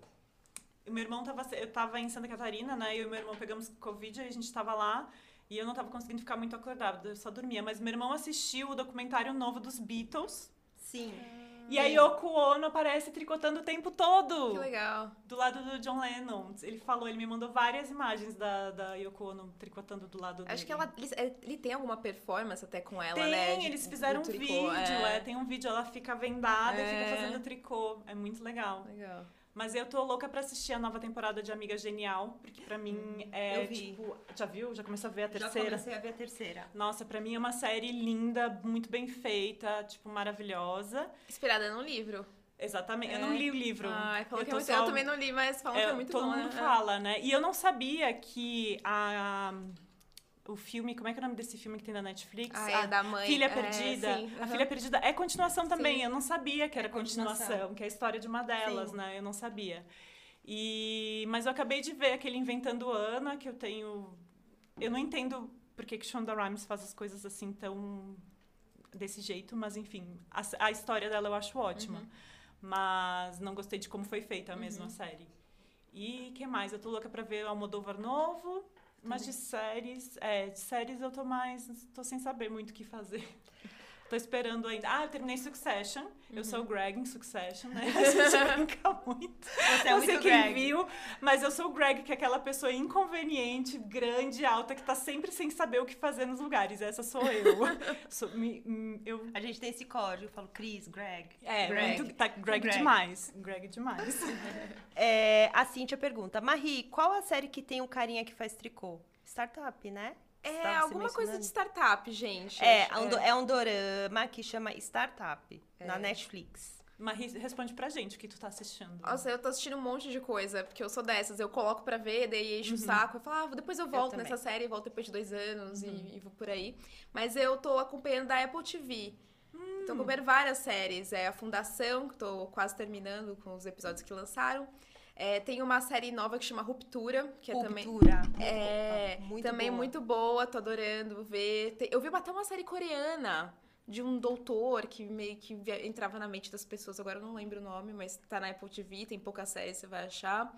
O meu irmão tava... Eu tava em Santa Catarina, né? Eu e meu irmão pegamos Covid, aí a gente tava lá. E eu não tava conseguindo ficar muito acordada, eu só dormia. Mas meu irmão assistiu o documentário novo dos Beatles. Sim. E a Yoko Ono aparece tricotando o tempo todo. Que legal. Do lado do John Lennon. Ele falou, ele me mandou várias imagens da, da Yoko Ono tricotando do lado dele. Acho que ela, ele, ele tem alguma performance até com ela, Tem, né? de- eles fizeram um tricô, vídeo, é. é, tem um vídeo, ela fica vendada e É. fica fazendo tricô. É muito legal. Legal. Mas eu tô louca pra assistir a nova temporada de Amiga Genial, porque pra mim é eu vi. tipo. Já viu? Já começou a ver a Já terceira? comecei a ver a terceira. Nossa, pra mim é uma série linda, muito bem feita, tipo, maravilhosa. Inspirada num livro. Exatamente. Eu É. não li o livro. Ai, falou eu é muito... só- Eu também não li, mas falam que É, é muito todo bom, mundo né? fala, né? E eu não sabia que a, o filme, como é que é o nome desse filme que tem na Netflix? Ah, A é da mãe. Filha é, Perdida. sim, A aham. Filha Perdida é continuação também. Sim. Eu não sabia que era É continuação. continuação, que é a história de uma delas, Sim. né? Eu não sabia. E mas eu acabei de ver aquele Inventando Ana, que eu tenho eu não entendo por que que Shonda Rhimes faz as coisas assim tão desse jeito, mas enfim, a, a história dela eu acho ótima. Uhum. Mas não gostei de como foi feita a mesma série. E que mais? Eu tô louca pra ver o Almodóvar novo. Mas de séries, é, de séries eu tô mais. tô sem saber muito o que fazer. Tô esperando ainda. Ah, eu terminei Succession. Eu sou o Greg em Succession, né? A gente brinca muito. Você é não muito sei quem Greg. viu, mas eu sou o Greg, que é aquela pessoa inconveniente, grande, alta, que tá sempre sem saber o que fazer nos lugares. Essa sou eu. Sou- me- eu A gente tem esse código. Eu falo, Cris, Greg. é, Greg. muito. Tá, Greg, Greg. demais. Greg demais. É, a Cíntia pergunta, Marie, qual a série que tem um carinha que faz tricô? Startup, né? É alguma coisa de startup, gente. É, Acho- um do- é um dorama que chama Startup, na É. Netflix. Mas responde pra gente o que tu tá assistindo. Nossa, eu tô assistindo um monte de coisa, porque eu sou dessas. Eu coloco pra ver, daí encho o Uhum. saco. Eu falo, ah, depois eu volto também. nessa série, volto depois de dois anos Uhum. e, e vou por aí. Mas eu tô acompanhando da Apple TV. Hum. Tô acompanhando várias séries. É a Fundação, que tô quase terminando com os episódios que lançaram. É, tem uma série nova que chama Ruptura, que é também. Ruptura. É, Muito também boa. muito boa, tô adorando ver. Eu vi até uma série coreana de um doutor que meio que entrava na mente das pessoas, agora eu não lembro o nome, mas tá na Apple TV, tem pouca série, você vai achar.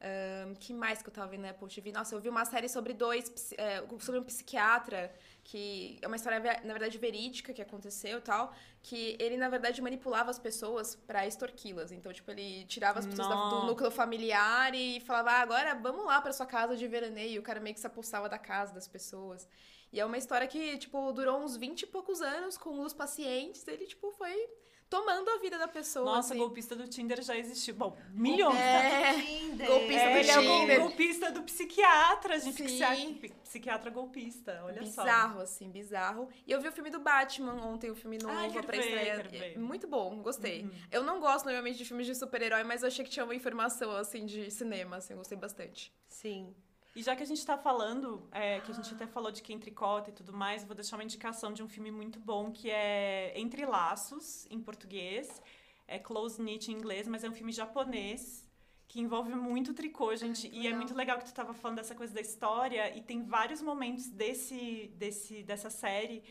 Ahn, que mais que eu tava vendo na Apple TV? Nossa, eu vi uma série sobre dois, é, sobre um psiquiatra, que é uma história, na verdade, verídica que aconteceu e tal, que ele, na verdade, manipulava as pessoas pra extorquí-las. Então, tipo, ele tirava as pessoas da- do núcleo familiar e falava, ah, agora vamos lá pra sua casa de veraneio. E o cara meio que se apossava da casa das pessoas. E é uma história que, tipo, durou uns 20 e poucos anos com os pacientes. Ele, tipo, foi tomando a vida da pessoa. Nossa, assim. golpista do Tinder já existiu. Bom, milhões. É. Tinder. Golpista É, do ele é o Tinder. gol- golpista do psiquiatra, gente. Psiquiatra, psiquiatra golpista, olha só. bizarro, assim, bizarro. E eu vi o filme do Batman ontem, o filme novo Ai, pra ver, estreia. É Muito bom, gostei. Uhum. Eu não gosto normalmente de filmes de super-herói, mas eu achei que tinha uma informação, assim, de cinema, assim, gostei bastante. Sim. E já que a gente tá falando, é, que a gente até falou de quem tricota e tudo mais, vou deixar uma indicação de um filme muito bom que é Entre Laços, em português. É Close Knit em inglês, mas é um filme japonês que envolve muito tricô, gente. que e é muito legal que tu tava falando dessa coisa da história. E tem vários momentos desse, desse, dessa série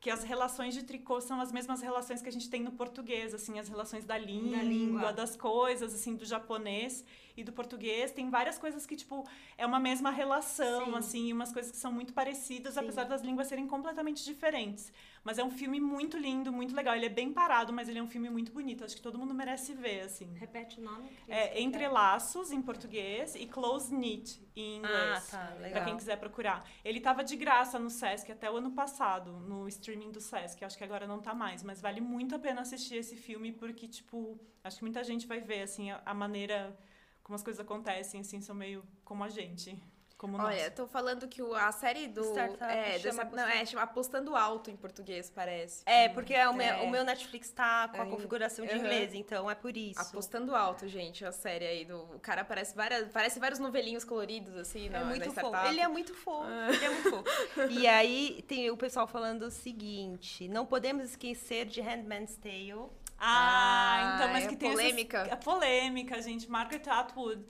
que as relações de tricô são as mesmas relações que a gente tem no português, assim, as relações da língua, língua. das coisas, assim, do japonês e do português. Tem várias coisas que, tipo, é uma mesma relação, Sim. assim, umas coisas que são muito parecidas, Sim. apesar das línguas serem completamente diferentes. Mas é um filme muito lindo, muito legal. Ele é bem parado, mas ele é um filme muito bonito. Acho que todo mundo merece ver, assim. Repete o nome. É que Entre Laços, em português, e Close Knit, em inglês. Ah, tá, Pra legal. quem quiser procurar. Ele tava de graça no Sesc até o ano passado, no streaming do Sesc. Acho que agora não tá mais, mas vale muito a pena assistir esse filme, porque, tipo, acho que muita gente vai ver, assim, a, a maneira como as coisas acontecem, assim, são meio como a gente. Como Olha, nós. tô falando que o- a série do. Startup é, chama dessa- não, é, chama Apostando Alto em português, parece. É, porque é o, meu, É. o meu Netflix tá com a configuração de Aham. inglês, então é por isso. Apostando Alto, gente, a série aí do. O cara parece várias. Parece vários novelinhos coloridos, assim, É na, muito na fofo. Ele é muito fofo. Ah. Ele é muito fofo. E aí tem o pessoal falando o seguinte: não podemos esquecer de Handmaid's Tale. Ah, então, mas é que tem essas- polêmica. a polêmica, gente. Margaret Atwood.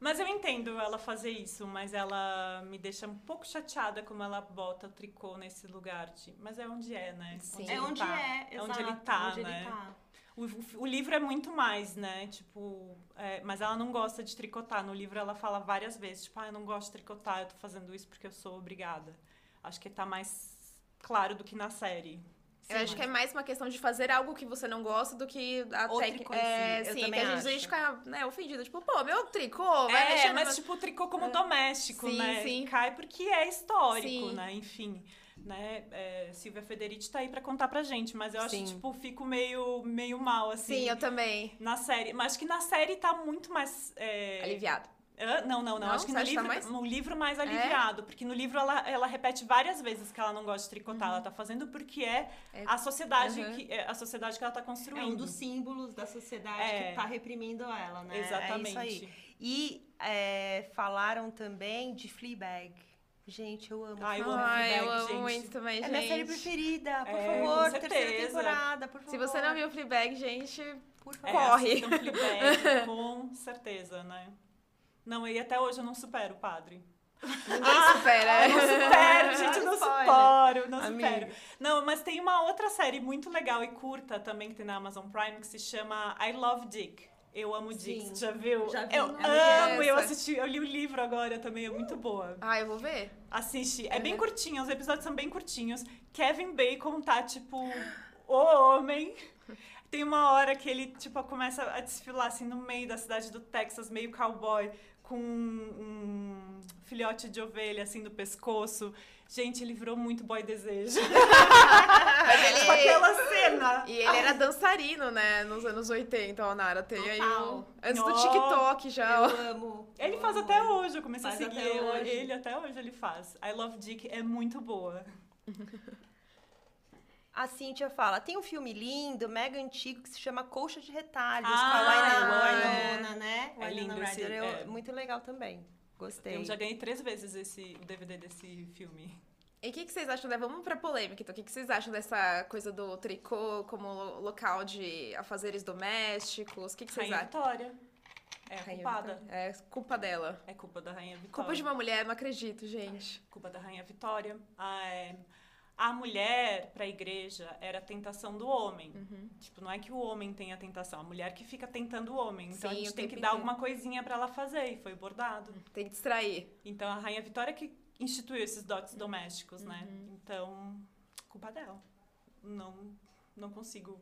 Mas eu entendo ela fazer isso, mas ela me deixa um pouco chateada como ela bota o tricô nesse lugar. de- Mas é onde é, né? Sim. É ele onde tá. é, É onde ele tá, né? O, o- o livro é muito mais, né? Tipo, é, mas ela não gosta de tricotar. No livro ela fala várias vezes, tipo, ah, eu não gosto de tricotar, eu tô fazendo isso porque eu sou obrigada. Acho que tá mais claro do que na série. Eu acho que é mais uma questão de fazer algo que você não gosta do que a técnica. É, eu sim, que a gente, a gente fica né, ofendido. Tipo, pô, meu tricô, vai é, mexer mas meu- tipo, tricô como doméstico, Sim, né? sim. Cai porque é histórico, Sim. né? Enfim, né? É, Silvia Federici tá aí pra contar pra gente, mas eu acho Sim. que, tipo, fico meio, meio mal, assim. Sim, eu também. Na série. Mas acho que na série tá muito mais. é, Aliviado. Não, não, não. Não? Acho que no tá livro, mais? É? no livro mais aliviado. Porque no livro ela, ela repete várias vezes que ela não gosta de tricotar. Ela tá fazendo porque é, Uhum. É- a sociedade Uhum. que é a sociedade que ela tá É construindo. um dos símbolos da sociedade É. que tá reprimindo ela, né? Exatamente. É isso aí. E é, falaram também de Fleabag. Gente, eu amo. Ai, eu amo Ai, eu Fleabag, amo gente. muito também, É gente. minha série preferida, por É, favor, terceira certeza. temporada, por favor. Se você não viu Fleabag, gente, por É, favor. Corre. Fleabag, com certeza, né? Não, e até hoje eu não supero o padre. Ninguém supera. Ai, não supero, gente, não supero, não supero. Não, mas tem uma outra série muito legal e curta também que tem na Amazon Prime que se chama I Love Dick. Eu amo você já viu? já vi, eu vi amo, eu essa. assisti, eu li o livro agora também, é muito boa. Ah, eu vou ver. Assiste, é bem Uhum. curtinho, os episódios são bem curtinhos. Kevin Bacon tá, tipo, o homem. Tem uma hora que ele, tipo, começa a desfilar, assim, no meio da cidade do Texas, meio cowboy, com um filhote de ovelha, assim, no pescoço. Gente, ele virou muito boy desejo. Mas ele... Tipo, aquela cena. E ele era dançarino, né? Nos anos 80, ó, Nara. Tem aí o... Antes do Ó. TikTok já, ó. Eu amo. Ele eu faz amo até hoje, eu comecei Faz a seguir até ele, até hoje ele faz. I Love Dick é muito boa. A Cíntia fala, tem um filme lindo, mega antigo, que se chama Colcha de Retalhos, com Ah, a Winona, é. Winona, né? É lindo esse-. Eu- é. Muito legal também. Gostei. Eu já ganhei três vezes esse, o DVD desse filme. E o que, que vocês acham, né? Vamos pra polêmica, então. O que, que vocês acham dessa coisa do tricô como lo- local de afazeres domésticos? O que, que vocês Rainha acham? Vitória. É a Rainha culpada. Vitória. É culpa dela. É culpa da Rainha Vitória. Culpa de uma mulher, não acredito, gente. Culpa da Rainha Vitória. A, é, a mulher pra igreja era a tentação do homem. Uhum. Tipo, não é que o homem tem a tentação, a mulher que fica tentando o homem. Então a Sim, gente o tem que dar alguma coisinha pra ela fazer. E foi bordado. Tem que distrair. Então a Rainha Vitória que instituiu esses dotes domésticos, né? Uhum. Então, culpa dela. Não, não consigo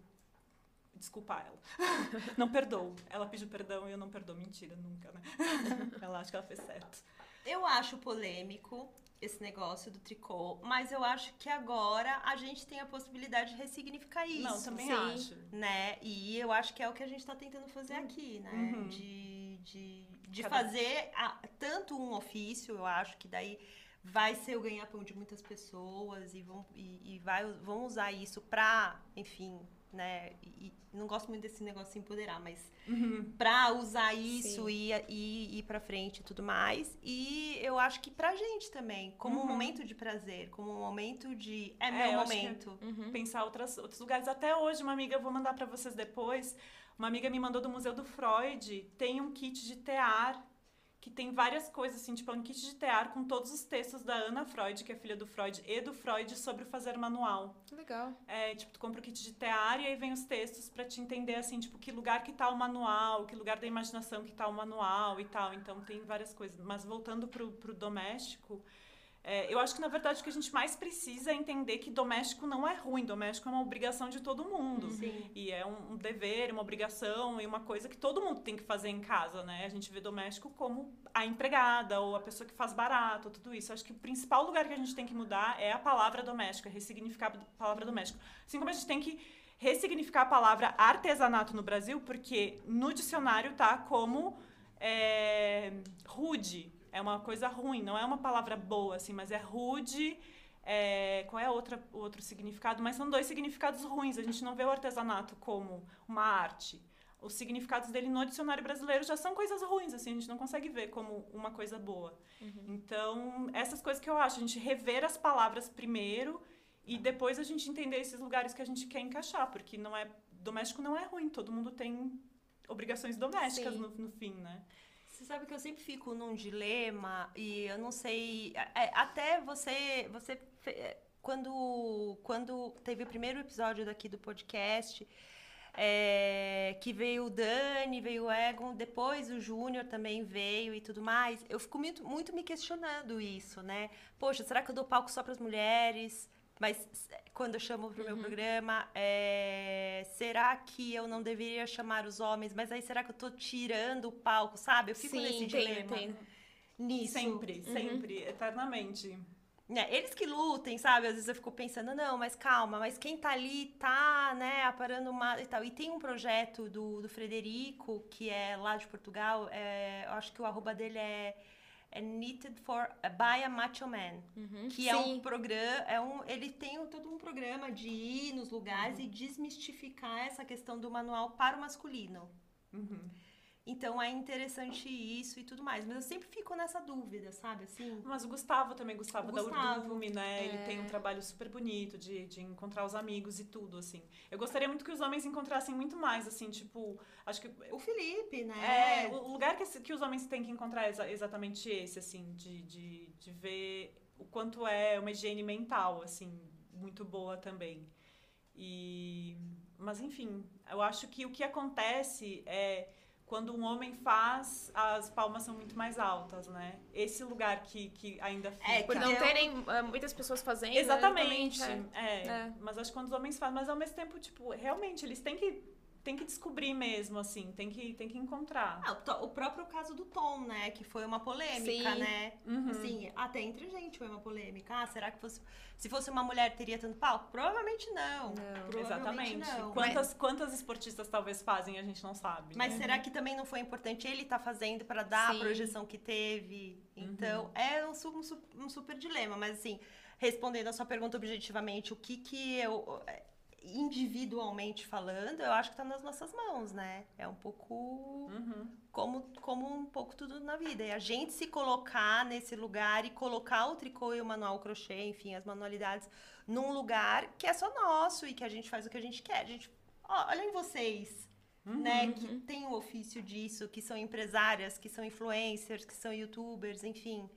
desculpar ela. não perdoo. Ela pediu perdão e eu não perdoo. Mentira, nunca, né? ela acha que ela fez certo. Eu acho polêmico esse negócio do tricô, mas eu acho que agora a gente tem a possibilidade de ressignificar isso. não, também sim. acho. Né? E eu acho que é o que a gente tá tentando fazer aqui, né? Uhum. De, de, de Cada- fazer a- tanto um ofício, eu acho que daí vai ser o ganha-pão de muitas pessoas e vão, e, e vai, vão usar isso pra, enfim, né? E, e não gosto muito desse negócio de se empoderar, mas Uhum. pra usar isso Sim. e, e ir pra frente e tudo mais. E eu acho que pra gente também, como um Uhum. momento de prazer, como um momento de. É, É, meu momento. Uhum. Pensar outras, outros lugares. Até hoje, uma amiga, eu vou mandar pra vocês depois. Uma amiga me mandou do Museu do Freud. Tem um kit de tear que tem várias coisas, assim, tipo, é um kit de tear com todos os textos da Ana Freud, que é filha do Freud, e do Freud sobre o fazer manual. Legal. É, tipo, tu compra o kit de tear e aí vem os textos pra te entender, assim, tipo, que lugar que tá o manual, que lugar da imaginação que tá o manual e tal. Então, tem várias coisas. Mas voltando pro, pro doméstico, é, eu acho que, na verdade, o que a gente mais precisa é entender que doméstico não é ruim. Doméstico é uma obrigação de todo mundo. Sim. E é um, um dever, uma obrigação e uma coisa que todo mundo tem que fazer em casa, né? A gente vê doméstico como a empregada ou a pessoa que faz barato, tudo isso. Acho que o principal lugar que a gente tem que mudar é a palavra doméstica, ressignificar a palavra doméstica. Assim como a gente tem que ressignificar a palavra artesanato no Brasil, porque no dicionário tá como é, rude. É uma coisa ruim, não é uma palavra boa, assim, mas é rude. é, qual é outra, o outro significado? Mas são dois significados ruins. A gente não vê o artesanato como uma arte. Os significados dele no dicionário brasileiro já são coisas ruins, assim, a gente não consegue ver como uma coisa boa. Então, essas coisas que eu acho, a gente rever as palavras primeiro e depois a gente entender esses lugares que a gente quer encaixar, porque não é doméstico não é ruim, todo mundo tem obrigações domésticas no, no fim, né? Você sabe que eu sempre fico num dilema e eu não sei. é, até você. você é, quando, quando teve o primeiro episódio daqui do podcast, é, que veio o Dani, veio o Egon, depois o Júnior também veio e tudo mais, eu fico muito, muito me questionando isso, né? Poxa, será que eu dou palco só para as mulheres? Mas quando eu chamo pro meu programa, é, será que eu não deveria chamar os homens? Mas aí será que eu tô tirando o palco, sabe? Eu fico Sim, nesse dilema. entendo. Nisso. Sempre, sempre, eternamente. É, eles que lutem, sabe? Às vezes eu fico pensando, não, mas calma, mas quem tá ali tá, né, aparando uma e tal. E tem um projeto do, do Frederico, que é lá de Portugal, é, eu acho que o arroba dele é, é Knitted for by a Macho Man. Uhum. Que é um Sim. programa, é um, ele tem um- todo um programa de ir nos lugares e desmistificar essa questão do manual para o masculino. Uhum. Então é interessante isso e tudo mais. Mas eu sempre fico nessa dúvida, sabe? Assim. Mas o Gustavo também, Gustavo, O da Gustavo. Urdume, né? Ele É. tem um trabalho super bonito de, de encontrar os amigos e tudo, assim. Eu gostaria muito que os homens encontrassem muito mais, assim, tipo, acho que. O Felipe, né? É, o lugar que, que os homens têm que encontrar é exa- exatamente esse, assim, de, de, de ver o quanto é uma higiene mental, assim, muito boa também. E, mas, enfim, eu acho que o que acontece é quando um homem faz, as palmas são muito mais altas, né? Esse lugar que, que ainda fica. É, Por que não terem ah, muitas pessoas fazendo. Exatamente. exatamente, É. É. Mas acho que quando os homens fazem, mas ao mesmo tempo, tipo, realmente, eles têm que, têm que descobrir mesmo, assim, tem que, tem que encontrar. Ah, o próprio caso do Tom, né? Que foi uma polêmica, Sim. né? Uhum. Assim, até entre gente foi uma polêmica. Ah, será que fosse, se fosse uma mulher teria tanto palco? Provavelmente não. Não. Provavelmente Exatamente. não. Quantas, quantas esportistas talvez fazem, a gente não sabe. Mas né? será que também não foi importante ele estar fazendo para dar Sim. a projeção que teve? Então, Uhum. é um, um um super dilema. Mas, assim, respondendo a sua pergunta objetivamente, o que que eu... Individualmente falando, eu acho que tá nas nossas mãos, né? É um pouco Uhum. como, como um pouco tudo na vida. E a gente se colocar nesse lugar e colocar o tricô e o manual crochê, enfim, as manualidades, num lugar que é só nosso e que a gente faz o que a gente quer. A gente, ó, olhem vocês, né, que tem o ofício disso, que são empresárias, que são influencers, que são youtubers, enfim,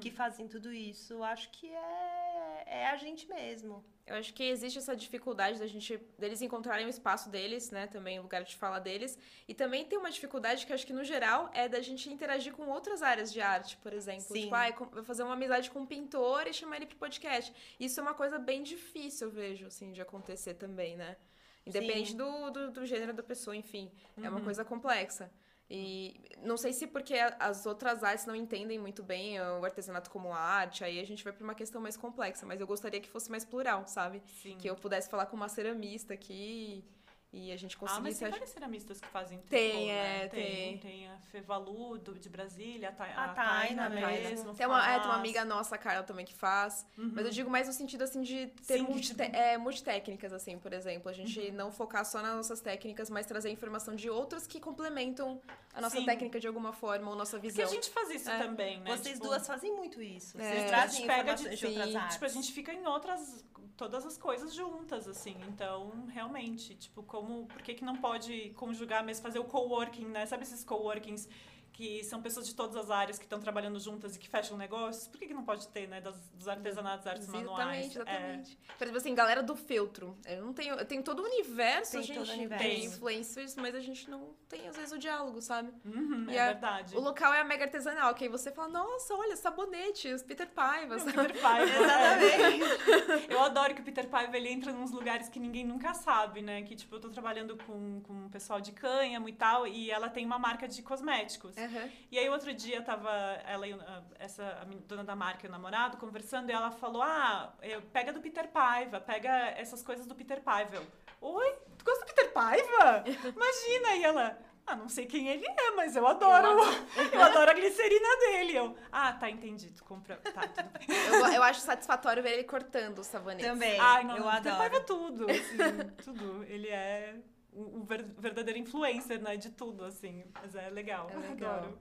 que fazem tudo isso. Acho que é, é a gente mesmo. Eu acho que existe essa dificuldade da gente deles encontrarem o espaço deles, né? Também o lugar de fala deles. E também tem uma dificuldade que eu acho que no geral é da gente interagir com outras áreas de arte, por exemplo. Sim. Tipo, com- vou fazer uma amizade com um pintor e chamar ele pro podcast. Isso é uma coisa bem difícil, eu vejo, assim, de acontecer também, né? Independente do, do, do gênero da pessoa, enfim. É uma Uhum. coisa complexa. E não sei se porque as outras artes não entendem muito bem o artesanato como arte, aí a gente vai pra uma questão mais complexa, mas eu gostaria que fosse mais plural, sabe? Sim. Que eu pudesse falar com uma ceramista aqui e a gente Ah, mas tem ach- várias ceramistas que fazem tricô, Tem, né? é, tem. Tem a Fevalu, do, de Brasília, a, Ta A a Taina Taina mesmo. Tem uma, é, tem uma amiga nossa, a Carla, também que faz. Uhum. Mas eu digo mais no sentido, assim, de ter Sim, multi, é, multitécnicas, assim, por exemplo. A gente Uhum. não focar só nas nossas técnicas, mas trazer informação de outras que complementam a nossa Sim. técnica de alguma forma ou nossa Porque visão. a gente faz isso É. também, né? Vocês Tipo, duas fazem muito isso. É. Vocês A trazem gente pega de- de, outras artes. Tipo, a gente fica em outras, todas as coisas juntas, assim. Então, realmente, tipo, como, por que que não pode conjugar mesmo, fazer o coworking, né? Sabe esses coworkings que são pessoas de todas as áreas que estão trabalhando juntas e que fecham negócios? Por que que não pode ter, né? Das, dos artesanatos, artes manuais? Exatamente, exatamente. É. Por exemplo, assim, galera do feltro. Eu não tenho. Eu tenho todo o universo, Tem a gente todo o universo. tem influencers, mas a gente não tem, às vezes, o diálogo, sabe? Uhum, E é a- verdade. O local é a mega artesanal, que aí você fala, nossa, olha, sabonete, os Peter Paiva, sabe? Peter Paiva. Exatamente. Eu adoro que o Peter Paiva ele entra nos lugares que ninguém nunca sabe, né? Que tipo, eu tô trabalhando com, com o pessoal de cânhamo e tal, e ela tem uma marca de cosméticos. Aham. E aí outro dia tava ela e o- a- essa dona da marca e o namorado conversando e ela falou: "Ah, eu- pega do Peter Paiva, pega essas coisas do Peter Paiva". Eu, Oi, tu gosta do Peter Paiva? Imagina e ela ah, não sei quem ele é, mas eu adoro. Eu adoro a glicerina dele. Eu, ah, tá, entendi. Tu compra. Tá, tudo bem. Eu, eu acho satisfatório ver ele cortando os sabonetes. Também. Ai, não, eu não, Peter Paiva é adoro. tudo, assim, tudo. Ele é o, o ver- verdadeiro influencer, né, de tudo, assim. Mas é legal, É legal. adoro.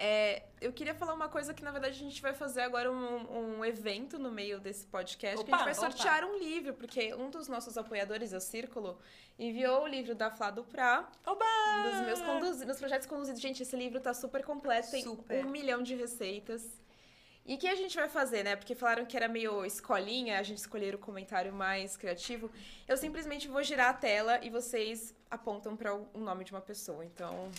É, eu queria falar uma coisa que, na verdade, a gente vai fazer agora um, um evento no meio desse podcast, que a Opa, gente vai opa. sortear um livro, porque um dos nossos apoiadores, o Círculo, enviou o livro da Flá Duprá, Oba! um dos meus nos projetos conduzidos. Gente, esse livro tá super completo, tem Super. um milhão de receitas. E o que a gente vai fazer, né? Porque falaram que era meio escolinha, a gente escolher o comentário mais criativo. Eu simplesmente vou girar a tela e vocês apontam para o nome de uma pessoa. Então,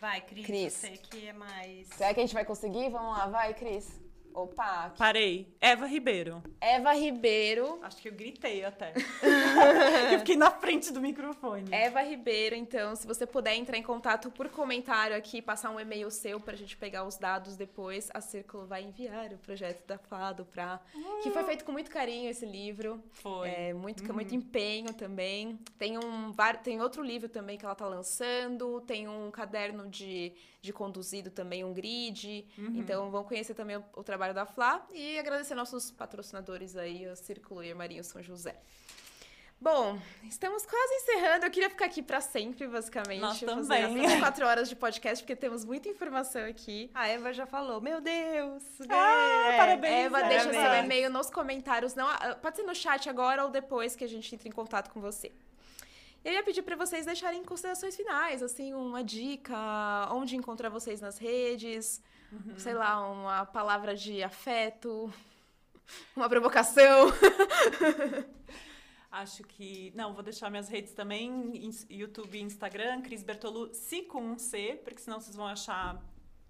Vai, Cris, Cris. você que é mais... será que a gente vai conseguir? Vamos lá, vai, Cris. Opa, Parei. Eva Ribeiro. Eva Ribeiro. Acho que eu gritei até. eu fiquei na frente do microfone. Eva Ribeiro, então, se você puder entrar em contato por comentário aqui, passar um e-mail seu pra gente pegar os dados depois, a Círculo vai enviar o projeto da Fado pra. Que foi feito com muito carinho esse livro. Foi. É, muito, muito empenho também. Tem, um, tem outro livro também que ela tá lançando. Tem um caderno de, de conduzido também, um grid. Então vão conhecer também o, o trabalho da Flá. E agradecer nossos patrocinadores aí, o Círculo e Armarinho São José. Bom, estamos quase encerrando. Eu queria ficar aqui pra sempre, basicamente. Nós fazer também. até quatro horas de podcast, porque temos muita informação aqui. A Eva já falou, meu Deus! Ah, é, parabéns, Eva, Eva. deixa seu Parabéns. e-mail nos comentários. Não, ah, pode ser no chat agora ou depois que a gente entra em contato com você. Eu ia pedir pra vocês deixarem considerações finais, assim, uma dica, onde encontrar vocês nas redes, sei lá, uma palavra de afeto, uma provocação. Acho que. Não, vou deixar minhas redes também: YouTube e Instagram, Cris Bertolu, se com um C, porque senão vocês vão achar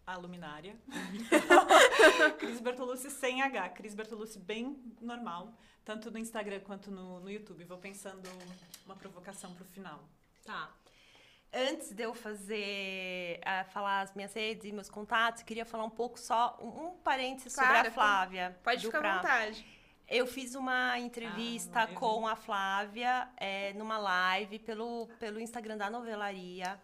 a luminária. Cris Bertolucci sem H. Cris Bertolucci bem normal, tanto no Instagram quanto no, no YouTube. Vou pensando uma provocação pro final. Tá. Antes de eu fazer, ah, falar as minhas redes e meus contatos, eu queria falar um pouco só, um, um parênteses sobre Claro, a Flávia. Pode do ficar à vontade. Eu fiz uma entrevista Ah, com a Flávia é, numa live pelo, pelo Instagram da Novelaria.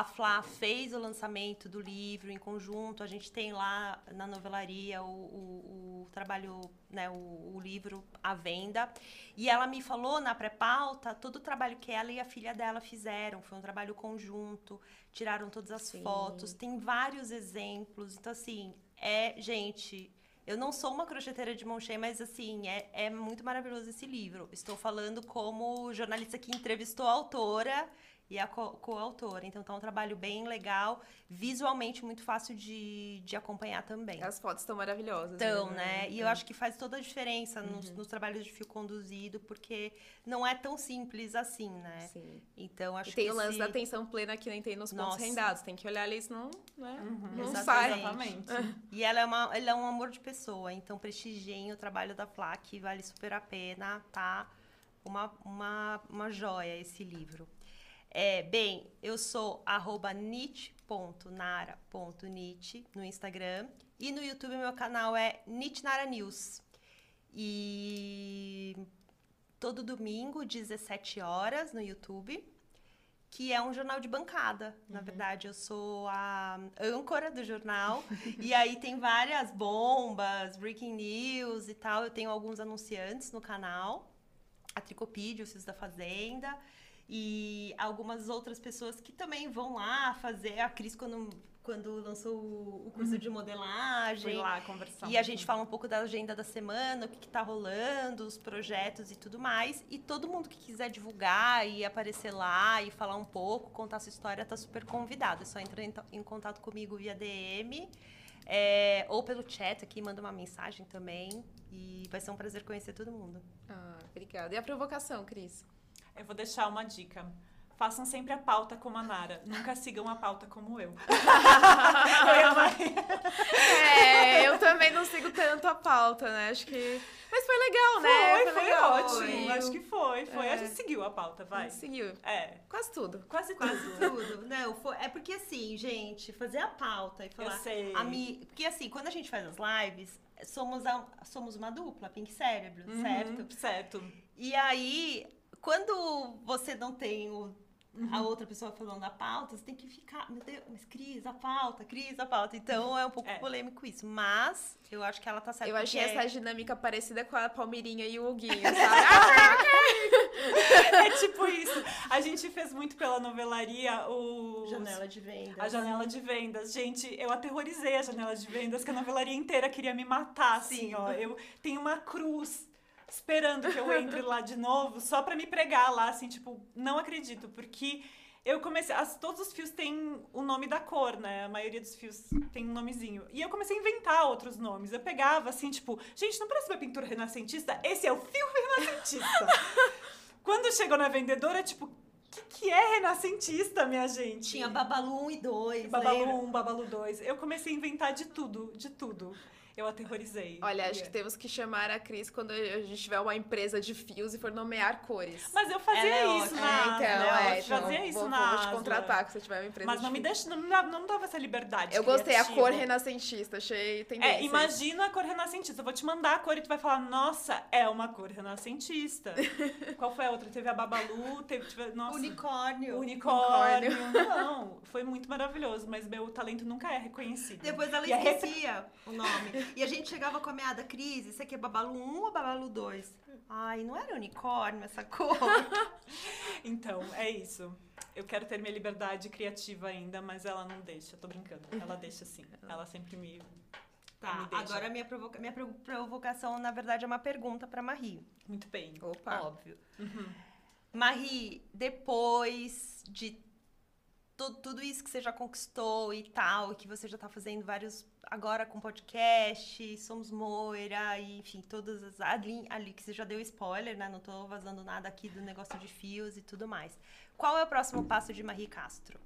A Flá fez o lançamento do livro em conjunto. A gente tem lá na novelaria o, o- o trabalho, né, o, o livro à venda. E ela me falou na pré-pauta todo o trabalho que ela e a filha dela fizeram. Foi um trabalho conjunto, tiraram todas as Sim. fotos, tem vários exemplos. Então, assim, é, gente, eu não sou uma crocheteira de mão cheia, mas assim, é, é muito maravilhoso esse livro. Estou falando como jornalista que entrevistou a autora e a co- coautora. Então tá um trabalho bem legal, visualmente muito fácil de, de acompanhar também. As fotos estão maravilhosas. Então, mesmo, né? E eu acho que faz toda a diferença nos, nos trabalhos de fio conduzido, porque não é tão simples assim, né? Sim. Então, acho E tem que o lance esse- da atenção plena que nem tem nos pontos Nossa. rendados. Tem que olhar ali, senão né, não Exatamente. sai. Exatamente. E ela é, uma, ela é um amor de pessoa, então prestigiem o trabalho da Flá, que vale super a pena, tá? Uma, uma, uma joia esse livro. É, bem, eu sou arroba nit.nara.nit no Instagram e no YouTube meu canal é Nitnara News. E todo domingo, 17 horas no YouTube, que é um jornal de bancada. Na verdade, eu sou a âncora do jornal. e aí tem várias bombas, breaking news e tal. Eu tenho alguns anunciantes no canal. A Tricopídia, os Fios da Fazenda. E algumas outras pessoas que também vão lá fazer. A Cris, quando, quando lançou o curso de modelagem. Fui lá conversar. E a gente fala um pouco da agenda da semana, o que, que tá rolando, os projetos e tudo mais. E todo mundo que quiser divulgar e aparecer lá e falar um pouco, contar sua história, tá super convidado. É só entrar em, em contato comigo via DM é, ou pelo chat aqui, manda uma mensagem também. E vai ser um prazer conhecer todo mundo. Ah, obrigada. E a provocação, Cris? Eu vou deixar uma dica. Façam sempre a pauta como a Nara. Nunca sigam a pauta como eu. eu. É, eu também não sigo tanto a pauta, né? Acho que. Mas foi legal, né? Foi, foi legal. ótimo. Acho que foi, foi. A É. gente seguiu a pauta, A vai. seguiu. É, Quase tudo. quase, Quase tudo. tudo. Não, foi- é porque assim, gente, fazer a pauta e Eu falar. sei. A mi... Porque assim, quando a gente faz as lives, somos, a- somos uma dupla, Pink Cérebro, Uhum, certo? Certo. E aí, quando você não tem o- a outra pessoa falando a pauta, você tem que ficar, meu Deus, mas Cris, a pauta, Cris, a pauta. Então é um pouco É. polêmico isso. Mas eu acho que ela tá certa. Eu achei porque essa dinâmica parecida com a Palmeirinha e o Huguinho, sabe? É tipo isso. A gente fez muito pela novelaria o. Janela de vendas. A janela de vendas. Gente, eu aterrorizei a janela de vendas, que a novelaria inteira queria me matar, assim, Sim. ó. Eu tenho uma cruz esperando que eu entre lá de novo, só pra me pregar lá, assim, tipo, não acredito, porque eu comecei. as- todos os fios têm o nome da cor, né? A maioria dos fios tem um nomezinho. E eu comecei a inventar outros nomes. Eu pegava, assim, tipo, gente, não parece uma pintura renascentista? Esse é o fio renascentista. Quando chegou na vendedora, tipo, o que, que é renascentista, minha gente? Tinha Babalu 1 e 2. Babalu lembra? 1, Babalu 2. Eu comecei a inventar de tudo, de tudo. Eu aterrorizei. Olha, acho que temos que chamar a Cris quando a gente tiver uma empresa de fios e for nomear cores. Mas eu fazia Ela é isso na é, então, eu é, então, fazia isso vou, na vou te Asla. contratar que você tiver uma empresa Mas de não me fios. deixa, não, me dava- não me dava essa liberdade. Eu gostei, a cor renascentista, achei tendência. É, imagina a cor renascentista. Eu vou te mandar a cor e tu vai falar, nossa, é uma cor renascentista. Qual foi a outra? Teve a Babalu, teve. teve nossa, Unicórnio. unicórnio. Não, foi muito maravilhoso, mas meu talento nunca é reconhecido. Depois ela rep- esquecia o nome. E a gente chegava com a meada, Cris, isso aqui é Babalu 1 ou Babalu 2? Ai, não era unicórnio essa cor? Então, é isso. Eu quero ter minha liberdade criativa ainda, mas ela não deixa. Tô brincando. Ela deixa sim. Ela sempre me. Tá, me deixa. agora minha, provoca... minha pro- provocação, na verdade, é uma pergunta pra Marie. Muito bem. Opa. Óbvio. Marie, depois de tu- tudo isso que você já conquistou e tal, que você já tá fazendo vários. Agora com podcast, Somos Moira, e enfim, todas as. Ali, ali que você já deu spoiler, né? Não tô vazando nada aqui do negócio de fios e tudo mais. Qual é o próximo passo de Marie Castro?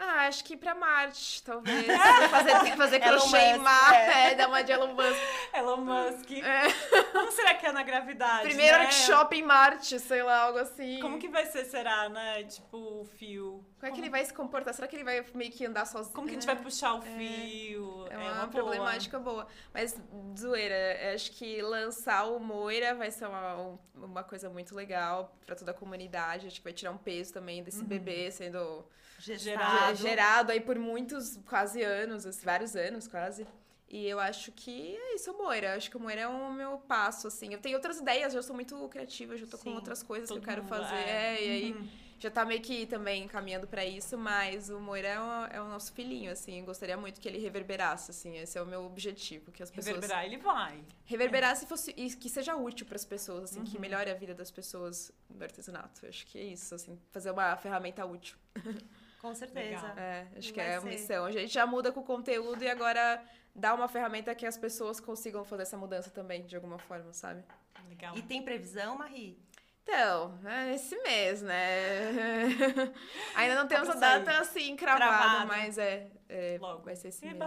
Ah, acho que ir pra Marte, talvez. fazer, fazer Elon crochê em Musk, Marte. é. É, dar uma de Elon Musk. Elon Musk. É. Como será que é na gravidade? Primeiro né? workshop em Marte, sei lá, algo assim. Como que vai ser, será, né? Tipo, o fio. Como é que ele vai se comportar? Será que ele vai meio que andar sozinho? Como que a gente vai puxar o fio? É uma, boa. problemática boa. Mas, zoeira, acho que lançar o Moira vai ser uma, um- uma coisa muito legal pra toda a comunidade. Acho que vai tirar um peso também desse bebê sendo Gerado. ge- gerado aí por muitos, quase anos, assim, vários anos quase. E eu acho que é isso, o Moira. Acho que o Moira é o meu passo, assim. Eu tenho outras ideias, eu sou muito criativa, já tô Sim, com outras coisas que eu quero fazer. é. É, e aí Uhum. já tá meio que também caminhando pra isso, mas o Moira é o, é o nosso filhinho, assim. Eu gostaria muito que ele reverberasse, assim. Esse é o meu objetivo, que as pessoas Reverberar, ele vai. reverberar se fosse e que seja útil para as pessoas, assim, Uhum. que melhore a vida das pessoas do artesanato. Eu acho que é isso, assim, fazer uma ferramenta útil. Com certeza. Legal. É, acho que é a missão. A gente já muda com o conteúdo e agora dá uma ferramenta que as pessoas consigam fazer essa mudança também, de alguma forma, sabe? Legal. E tem previsão, Marie? Então, é esse mês, né? Ainda não temos a data assim cravada, Cravada. mas é, é, Logo. vai ser esse mês. Eba,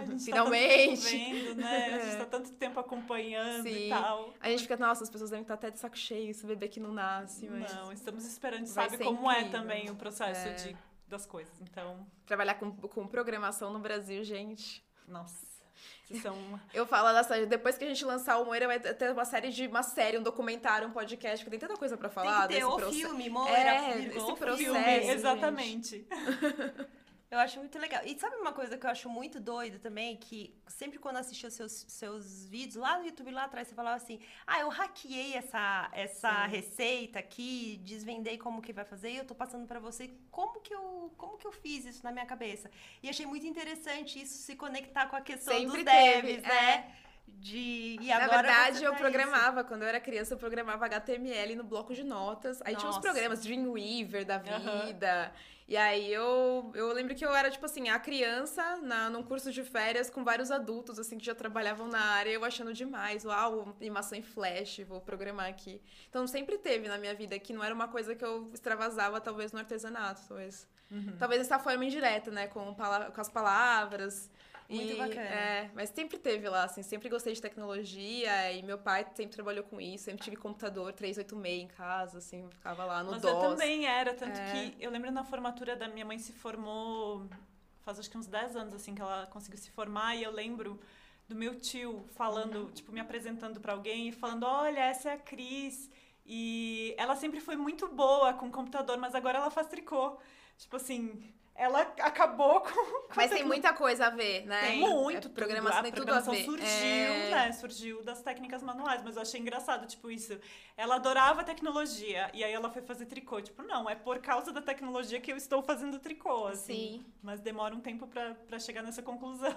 a gente Finalmente. Tá tanto tempo vendo, né? A gente tá tanto tempo acompanhando Sim. e tal. A gente fica, nossa, as pessoas devem estar até de saco cheio, esse bebê que não nasce, mas Não, estamos esperando, Vai sabe como é incrível. também o processo É. de, das coisas. Então, trabalhar com, com programação no Brasil, gente. nossa, vocês são uma... Eu falo dessa, depois que a gente lançar o Moira, vai ter uma série de uma série, um documentário, um podcast, porque tem tanta coisa pra falar tem que ter o processo. filme, Moira, É, filme. esse processo, filme, exatamente. Eu acho muito legal. E sabe uma coisa que eu acho muito doido também? Que sempre quando assistia os seus, seus vídeos lá no YouTube, lá atrás, você falava assim: Ah, eu hackeei essa, essa Sim. receita aqui, desvendei como que vai fazer, e eu tô passando pra você como que, eu, como que eu fiz isso na minha cabeça. E achei muito interessante isso se conectar com a questão Sempre dos devs, teve, né? De, e Na verdade, eu tá programava, quando eu era criança, eu programava HTML no bloco de notas. Aí tinha uns Nossa. programas, Dreamweaver da vida. E aí eu, eu lembro que eu era, tipo assim, a criança na, num curso de férias com vários adultos, assim, que já trabalhavam na área, eu achando demais. Uau, animação em flash, vou programar aqui. Então sempre teve na minha vida que não era uma coisa que eu extravasava, talvez, no artesanato, talvez. Uhum. Talvez dessa forma indireta, né? Com, com as palavras. Muito E, bacana. É, mas sempre teve lá, assim, sempre gostei de tecnologia e meu pai sempre trabalhou com isso, sempre tive computador 386 em casa, assim, ficava lá no Mas DOS. eu também era, tanto É. que eu lembro na formatura da minha mãe se formou faz acho que uns 10 anos assim que ela conseguiu se formar e eu lembro do meu tio falando, tipo, me apresentando pra alguém e falando: "Olha, essa é a Cris". E ela sempre foi muito boa com computador, mas agora ela faz tricô. Tipo assim, ela acabou com, com Mas tem muita coisa a ver, né? Tem muito. É, programação tudo. a tudo a programação surgiu, É, né? Surgiu das técnicas manuais, mas eu achei engraçado, tipo, isso. Ela adorava tecnologia, e aí ela foi fazer tricô. Tipo, não, é por causa da tecnologia que eu estou fazendo tricô, assim. Sim. Mas demora um tempo pra, pra chegar nessa conclusão.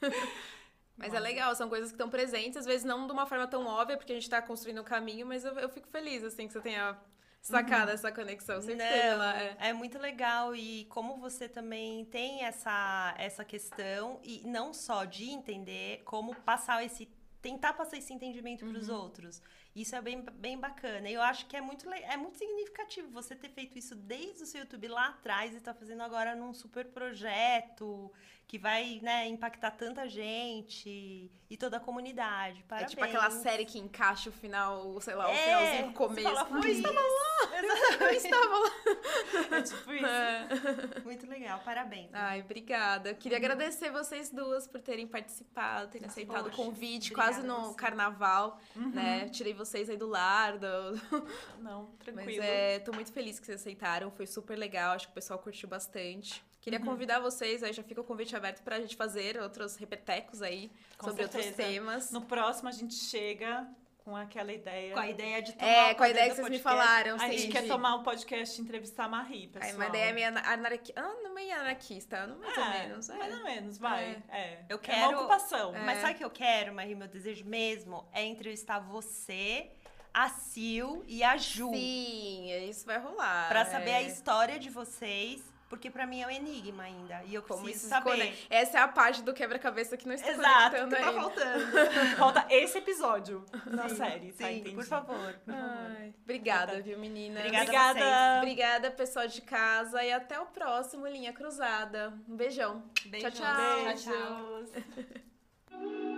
Mas é legal, são coisas que estão presentes, às vezes não de uma forma tão óbvia, porque a gente tá construindo o caminho, mas eu, eu fico feliz, assim, que você tenha sacado essa conexão. Sempre Não, lá. É. é muito legal e como você também tem essa, essa questão e não só de entender como passar esse tentar passar esse entendimento para os outros. Isso é bem, bem bacana. Eu acho que é muito, é muito significativo você ter feito isso desde o seu YouTube lá atrás e tá fazendo agora num super projeto que vai, né, impactar tanta gente e toda a comunidade. É Parabéns. tipo aquela série que encaixa o final, sei lá, o É, finalzinho o você começo. fala, foi isso. Eu estava lá. É tipo isso. É. Muito legal, parabéns. Ai, obrigada. Queria agradecer vocês duas por terem participado, terem aceitado o Poxa, convite, obrigada quase no você. carnaval, Uhum. né? Tirei vocês aí do lar. Do... Não, Mas tranquilo. é, tô muito feliz que vocês aceitaram. Foi super legal. Acho que o pessoal curtiu bastante. Queria Uhum. convidar vocês, aí já fica o convite aberto pra gente fazer outros repetecos aí Com sobre outros certeza. temas. No próximo a gente chega com aquela ideia. Com a ideia de tomar É, o com a ideia que vocês me podcast. falaram. A sim, gente quer de- tomar um podcast e entrevistar a Marie, pessoal. Aí, uma ideia meio ana- anarquista. Ah, não meio anarquista, não mais ou É, menos. é. Mais ou menos, vai. É. Eu É quero- uma ocupação. Mas sabe o que eu quero, Marie? Meu desejo mesmo é entrevistar você, a Sil e a Ju. Sim, isso vai rolar. Pra saber é. a história de vocês. Porque pra mim é um enigma ainda. E eu Como preciso saber. conecta. Essa é a parte do quebra-cabeça que não está Exato, conectando que tá ainda. faltando. Falta esse episódio Sim, série, tá? Sim, Entendi. por favor. Ai, obrigada, viu, menina? Obrigada. Obrigada. Obrigada, pessoal de casa. E até o próximo Linha Cruzada. Um beijão. Beijos. tchau. tchau, tchau. Beijos.